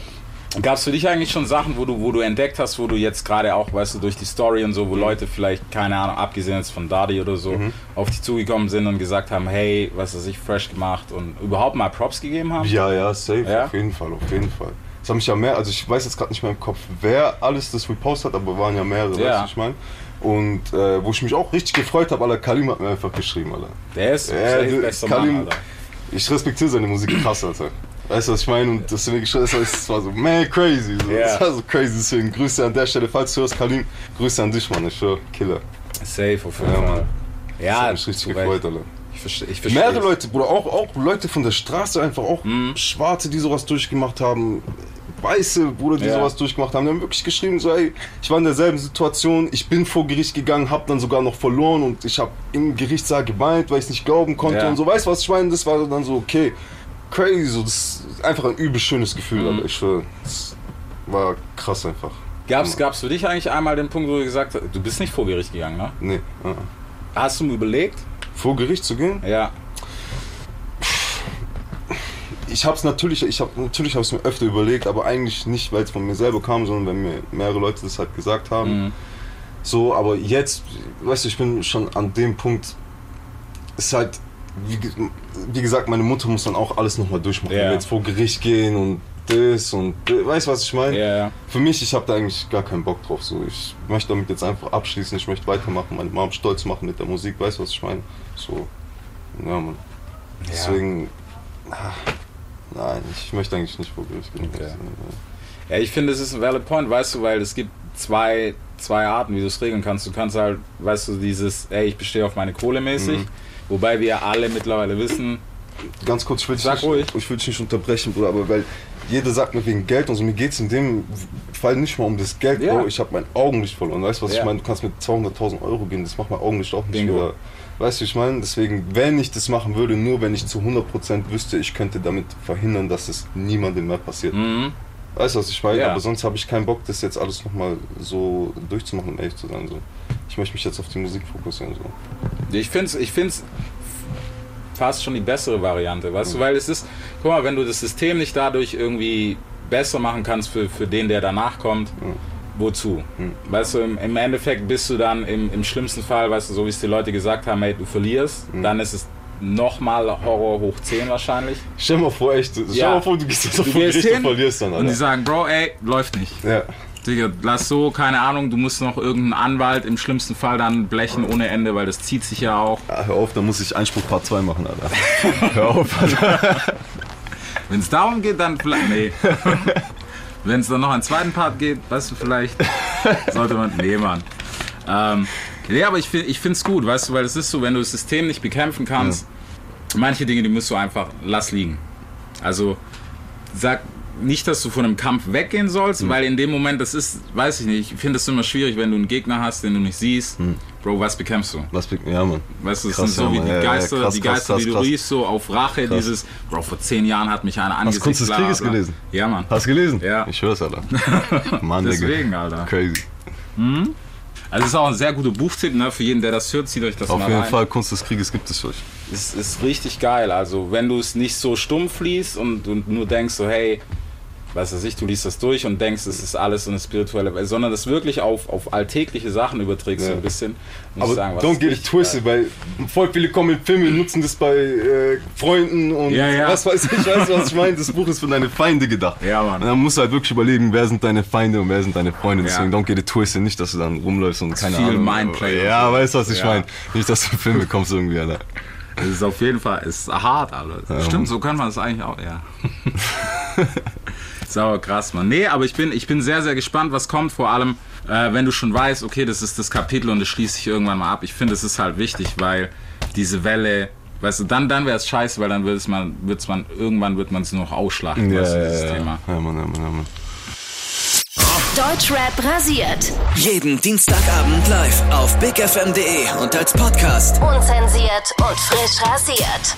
Speaker 1: Gab es für dich eigentlich schon Sachen, wo du, wo du entdeckt hast, wo du jetzt gerade auch, weißt du, durch die Story und so, wo Leute vielleicht, keine Ahnung, abgesehen jetzt von Dadi oder so,
Speaker 6: Mhm.
Speaker 1: auf dich zugekommen sind und gesagt haben, hey, was weiß ich, fresh gemacht und überhaupt mal Props gegeben haben?
Speaker 6: Ja, ja, safe, auf jeden Fall, auf jeden Fall. Es haben mich ja mehr, also ich weiß jetzt gerade nicht mehr im Kopf, wer alles das repostet hat, aber waren ja mehrere,
Speaker 1: Ja.
Speaker 6: weißt du, ich meine. Und äh, wo ich mich auch richtig gefreut habe, Alter, Kalim hat mir einfach geschrieben, Alter.
Speaker 1: Der ist
Speaker 6: Ja,
Speaker 1: safe
Speaker 6: du-
Speaker 1: bester
Speaker 6: Kalim-
Speaker 1: Mann, Alter.
Speaker 6: Ich respektiere seine Musik krass, Alter. Weißt du, was ich meine? Und das, mir geschrieben, war, das war so, man, crazy. So.
Speaker 1: Ja.
Speaker 6: Das war so crazy, deswegen Grüße an der Stelle, falls du hörst, Kalim, Grüße an dich, Mann, ich schwör, Killer.
Speaker 1: Safe auf jeden
Speaker 6: Ja,
Speaker 1: Fall.
Speaker 6: Mann.
Speaker 1: Ja,
Speaker 6: das hat mich richtig gefreut. Alter.
Speaker 1: Ich verstehe. Ich versteh
Speaker 6: Mehrere
Speaker 1: es.
Speaker 6: Leute, Bruder, auch, auch Leute von der Straße einfach, auch
Speaker 1: Mhm.
Speaker 6: Schwarze, die sowas durchgemacht haben, Weiße, Bruder, die
Speaker 1: Ja.
Speaker 6: sowas durchgemacht haben, die haben wirklich geschrieben, so, ey, ich war in derselben Situation, ich bin vor Gericht gegangen, hab dann sogar noch verloren und ich hab im Gerichtssaal geweint, weil ich nicht glauben konnte
Speaker 1: Ja.
Speaker 6: und so, weißt du, was ich meine? Das war dann so, okay, crazy, so, das ist einfach ein übel schönes Gefühl,
Speaker 1: Mhm.
Speaker 6: Alter, ich schwör, das war krass einfach.
Speaker 1: Gab's, gab's für dich eigentlich einmal den Punkt, wo du gesagt hast, du bist nicht vor Gericht gegangen, ne?
Speaker 6: Nee, uh -uh.
Speaker 1: Hast du mir überlegt?
Speaker 6: Vor Gericht zu gehen?
Speaker 1: Ja.
Speaker 6: ich habe es natürlich, ich habe natürlich habe es mir öfter überlegt, aber eigentlich nicht, weil es von mir selber kam, sondern wenn mir mehrere Leute das halt gesagt haben.
Speaker 1: Mhm.
Speaker 6: So, aber jetzt, weißt du, ich bin schon an dem Punkt, ist halt, wie, wie gesagt, meine Mutter muss dann auch alles nochmal durchmachen,
Speaker 1: Ja.
Speaker 6: wenn wir jetzt vor Gericht gehen und das und das, weißt du, was ich meine?
Speaker 1: Ja, ja.
Speaker 6: Für mich, ich habe da eigentlich gar keinen Bock drauf. So, ich möchte damit jetzt einfach abschließen, ich möchte weitermachen, meine Mom stolz machen mit der Musik, weißt du, was ich meine? So, ja, man. Deswegen, ah, nein, ich möchte eigentlich nicht vor Gericht gehen.
Speaker 1: Okay. Ja, ich finde, es ist ein valid point, weißt du, weil es gibt zwei, zwei Arten, wie du es regeln kannst. Du kannst halt, weißt du, dieses, ey, ich bestehe auf meine Kohle mäßig,
Speaker 6: Mhm.
Speaker 1: wobei wir alle mittlerweile wissen,
Speaker 6: ganz kurz, ich will, dich
Speaker 1: Sag
Speaker 6: nicht,
Speaker 1: ruhig.
Speaker 6: ich will dich nicht unterbrechen, Bruder, aber weil jeder sagt mir wegen Geld und so, mir geht es in dem Fall nicht mal um das Geld,
Speaker 1: Ja.
Speaker 6: Bro. Ich habe mein Augenlicht verloren. Weißt du, was
Speaker 1: Ja.
Speaker 6: ich meine? Du kannst mit 200.000 Euro gehen, das macht mein Augenlicht auch nicht
Speaker 1: Bingo.
Speaker 6: wieder. Weißt du, ich meine? Deswegen, wenn ich das machen würde, nur wenn ich zu 100% wüsste, ich könnte damit verhindern, dass es niemandem mehr passiert. Weißt du, was ich meine?
Speaker 1: Mhm. Ja.
Speaker 6: Aber sonst habe ich keinen Bock, das jetzt alles nochmal so durchzumachen, um ehrlich zu sein. So. Ich möchte mich jetzt auf die Musik fokussieren. So.
Speaker 1: Ich finde es ich find's fast schon die bessere Variante, weißt du, weil es ist, guck mal, wenn du das System nicht dadurch irgendwie besser machen kannst für, für den, der danach kommt, wozu? Weißt du, im, im Endeffekt bist du dann im, im schlimmsten Fall, weißt du, so wie es die Leute gesagt haben, hey, du verlierst, dann ist es nochmal Horror hoch 10 wahrscheinlich.
Speaker 6: Stell mal vor, echt, stell
Speaker 1: Ja.
Speaker 6: mal vor, du gehst jetzt auf
Speaker 1: Du gehst
Speaker 6: Gericht und
Speaker 1: hin
Speaker 6: verlierst dann,
Speaker 1: und die
Speaker 6: Alter.
Speaker 1: sagen, Bro, ey, läuft nicht.
Speaker 6: Ja.
Speaker 1: Digga, lass so, keine Ahnung, du musst noch irgendeinen Anwalt im schlimmsten Fall dann blechen ohne Ende, weil das zieht sich ja auch.
Speaker 6: Ah, hör auf, dann muss ich Einspruch Part 2 machen, Alter. hör auf, Alter.
Speaker 1: Wenn es darum geht, dann vielleicht. Nee. Wenn es dann noch einen zweiten Part geht, weißt du, vielleicht sollte man. Nee, Mann. Ähm, nee, aber ich, ich finde es gut, weißt du, weil es ist so, wenn du das System nicht bekämpfen kannst, manche Dinge, die musst du einfach, lass liegen. Also, sag nicht, dass du von einem Kampf weggehen sollst, weil in dem Moment, das ist, weiß ich nicht, ich finde es immer schwierig, wenn du einen Gegner hast, den du nicht siehst. Bro, was bekämpfst du?
Speaker 6: Was, be- ja, Mann.
Speaker 1: Weißt du, es
Speaker 6: Krass,
Speaker 1: sind so
Speaker 6: ja,
Speaker 1: wie die
Speaker 6: Ja, ja,
Speaker 1: Geister,
Speaker 6: krass,
Speaker 1: die
Speaker 6: krass,
Speaker 1: Geister, die
Speaker 6: krass,
Speaker 1: du
Speaker 6: krass.
Speaker 1: riechst, so auf Rache, dieses, Bro, vor zehn Jahren hat mich einer
Speaker 6: Hast
Speaker 1: angesehen.
Speaker 6: du Kunst des Krieges gelesen?
Speaker 1: Ja, Mann.
Speaker 6: Hast du gelesen?
Speaker 1: Ja.
Speaker 6: Ich hör's, Alter. Mann,
Speaker 1: Deswegen,
Speaker 6: Digga.
Speaker 1: Alter.
Speaker 6: Crazy.
Speaker 1: Also es ist auch ein sehr guter Buchtipp, ne? Für jeden, der das hört, zieht euch das
Speaker 6: Auf
Speaker 1: mal
Speaker 6: jeden
Speaker 1: rein.
Speaker 6: Fall, Kunst des Krieges gibt es für euch.
Speaker 1: Es ist richtig geil. Also wenn du es nicht so stumpf liest und, und nur denkst so, hey, was weiß ich, du liest das durch und denkst, es ist alles so eine spirituelle Welt, sondern das wirklich auf, auf alltägliche Sachen überträgst, so
Speaker 6: Ja.
Speaker 1: ein bisschen. Muss
Speaker 6: Aber
Speaker 1: ich sagen, was
Speaker 6: don't get it twisted, weil voll viele kommen in Filme, nutzen das bei äh, Freunden und
Speaker 1: Ja, ja.
Speaker 6: was weiß ich, weißt du, was ich meine? Das Buch ist für deine Feinde gedacht.
Speaker 1: Ja, Mann.
Speaker 6: Und dann musst du halt wirklich überlegen, wer sind deine Feinde und wer sind deine Freunde. Deswegen don't get it twisted, nicht, dass du dann rumläufst und keine
Speaker 1: viel
Speaker 6: Ahnung.
Speaker 1: Mindplay
Speaker 6: Ja,
Speaker 1: so.
Speaker 6: weißt du, was ich meine? Nicht, dass du in Filme kommst irgendwie, Alter.
Speaker 1: Es ist auf jeden Fall, es ist hart, Alter. Stimmt, so kann man es eigentlich auch, ja. Sauer krass, Mann. Nee, aber ich bin, ich bin sehr, sehr gespannt, was kommt. Vor allem, äh, wenn du schon weißt, okay, das ist das Kapitel und das schließt sich irgendwann mal ab. Ich finde, es ist halt wichtig, weil diese Welle, weißt du, dann, dann wäre es scheiße, weil dann wird es man, wird's man, irgendwann wird man es nur noch ausschlachten, weißt du, dieses Thema.
Speaker 6: Ja, Mann, ja, Mann, ja, Mann.
Speaker 4: Deutschrap rasiert.
Speaker 5: Jeden Dienstagabend live auf bigfm.de und als Podcast.
Speaker 4: Unzensiert und frisch rasiert.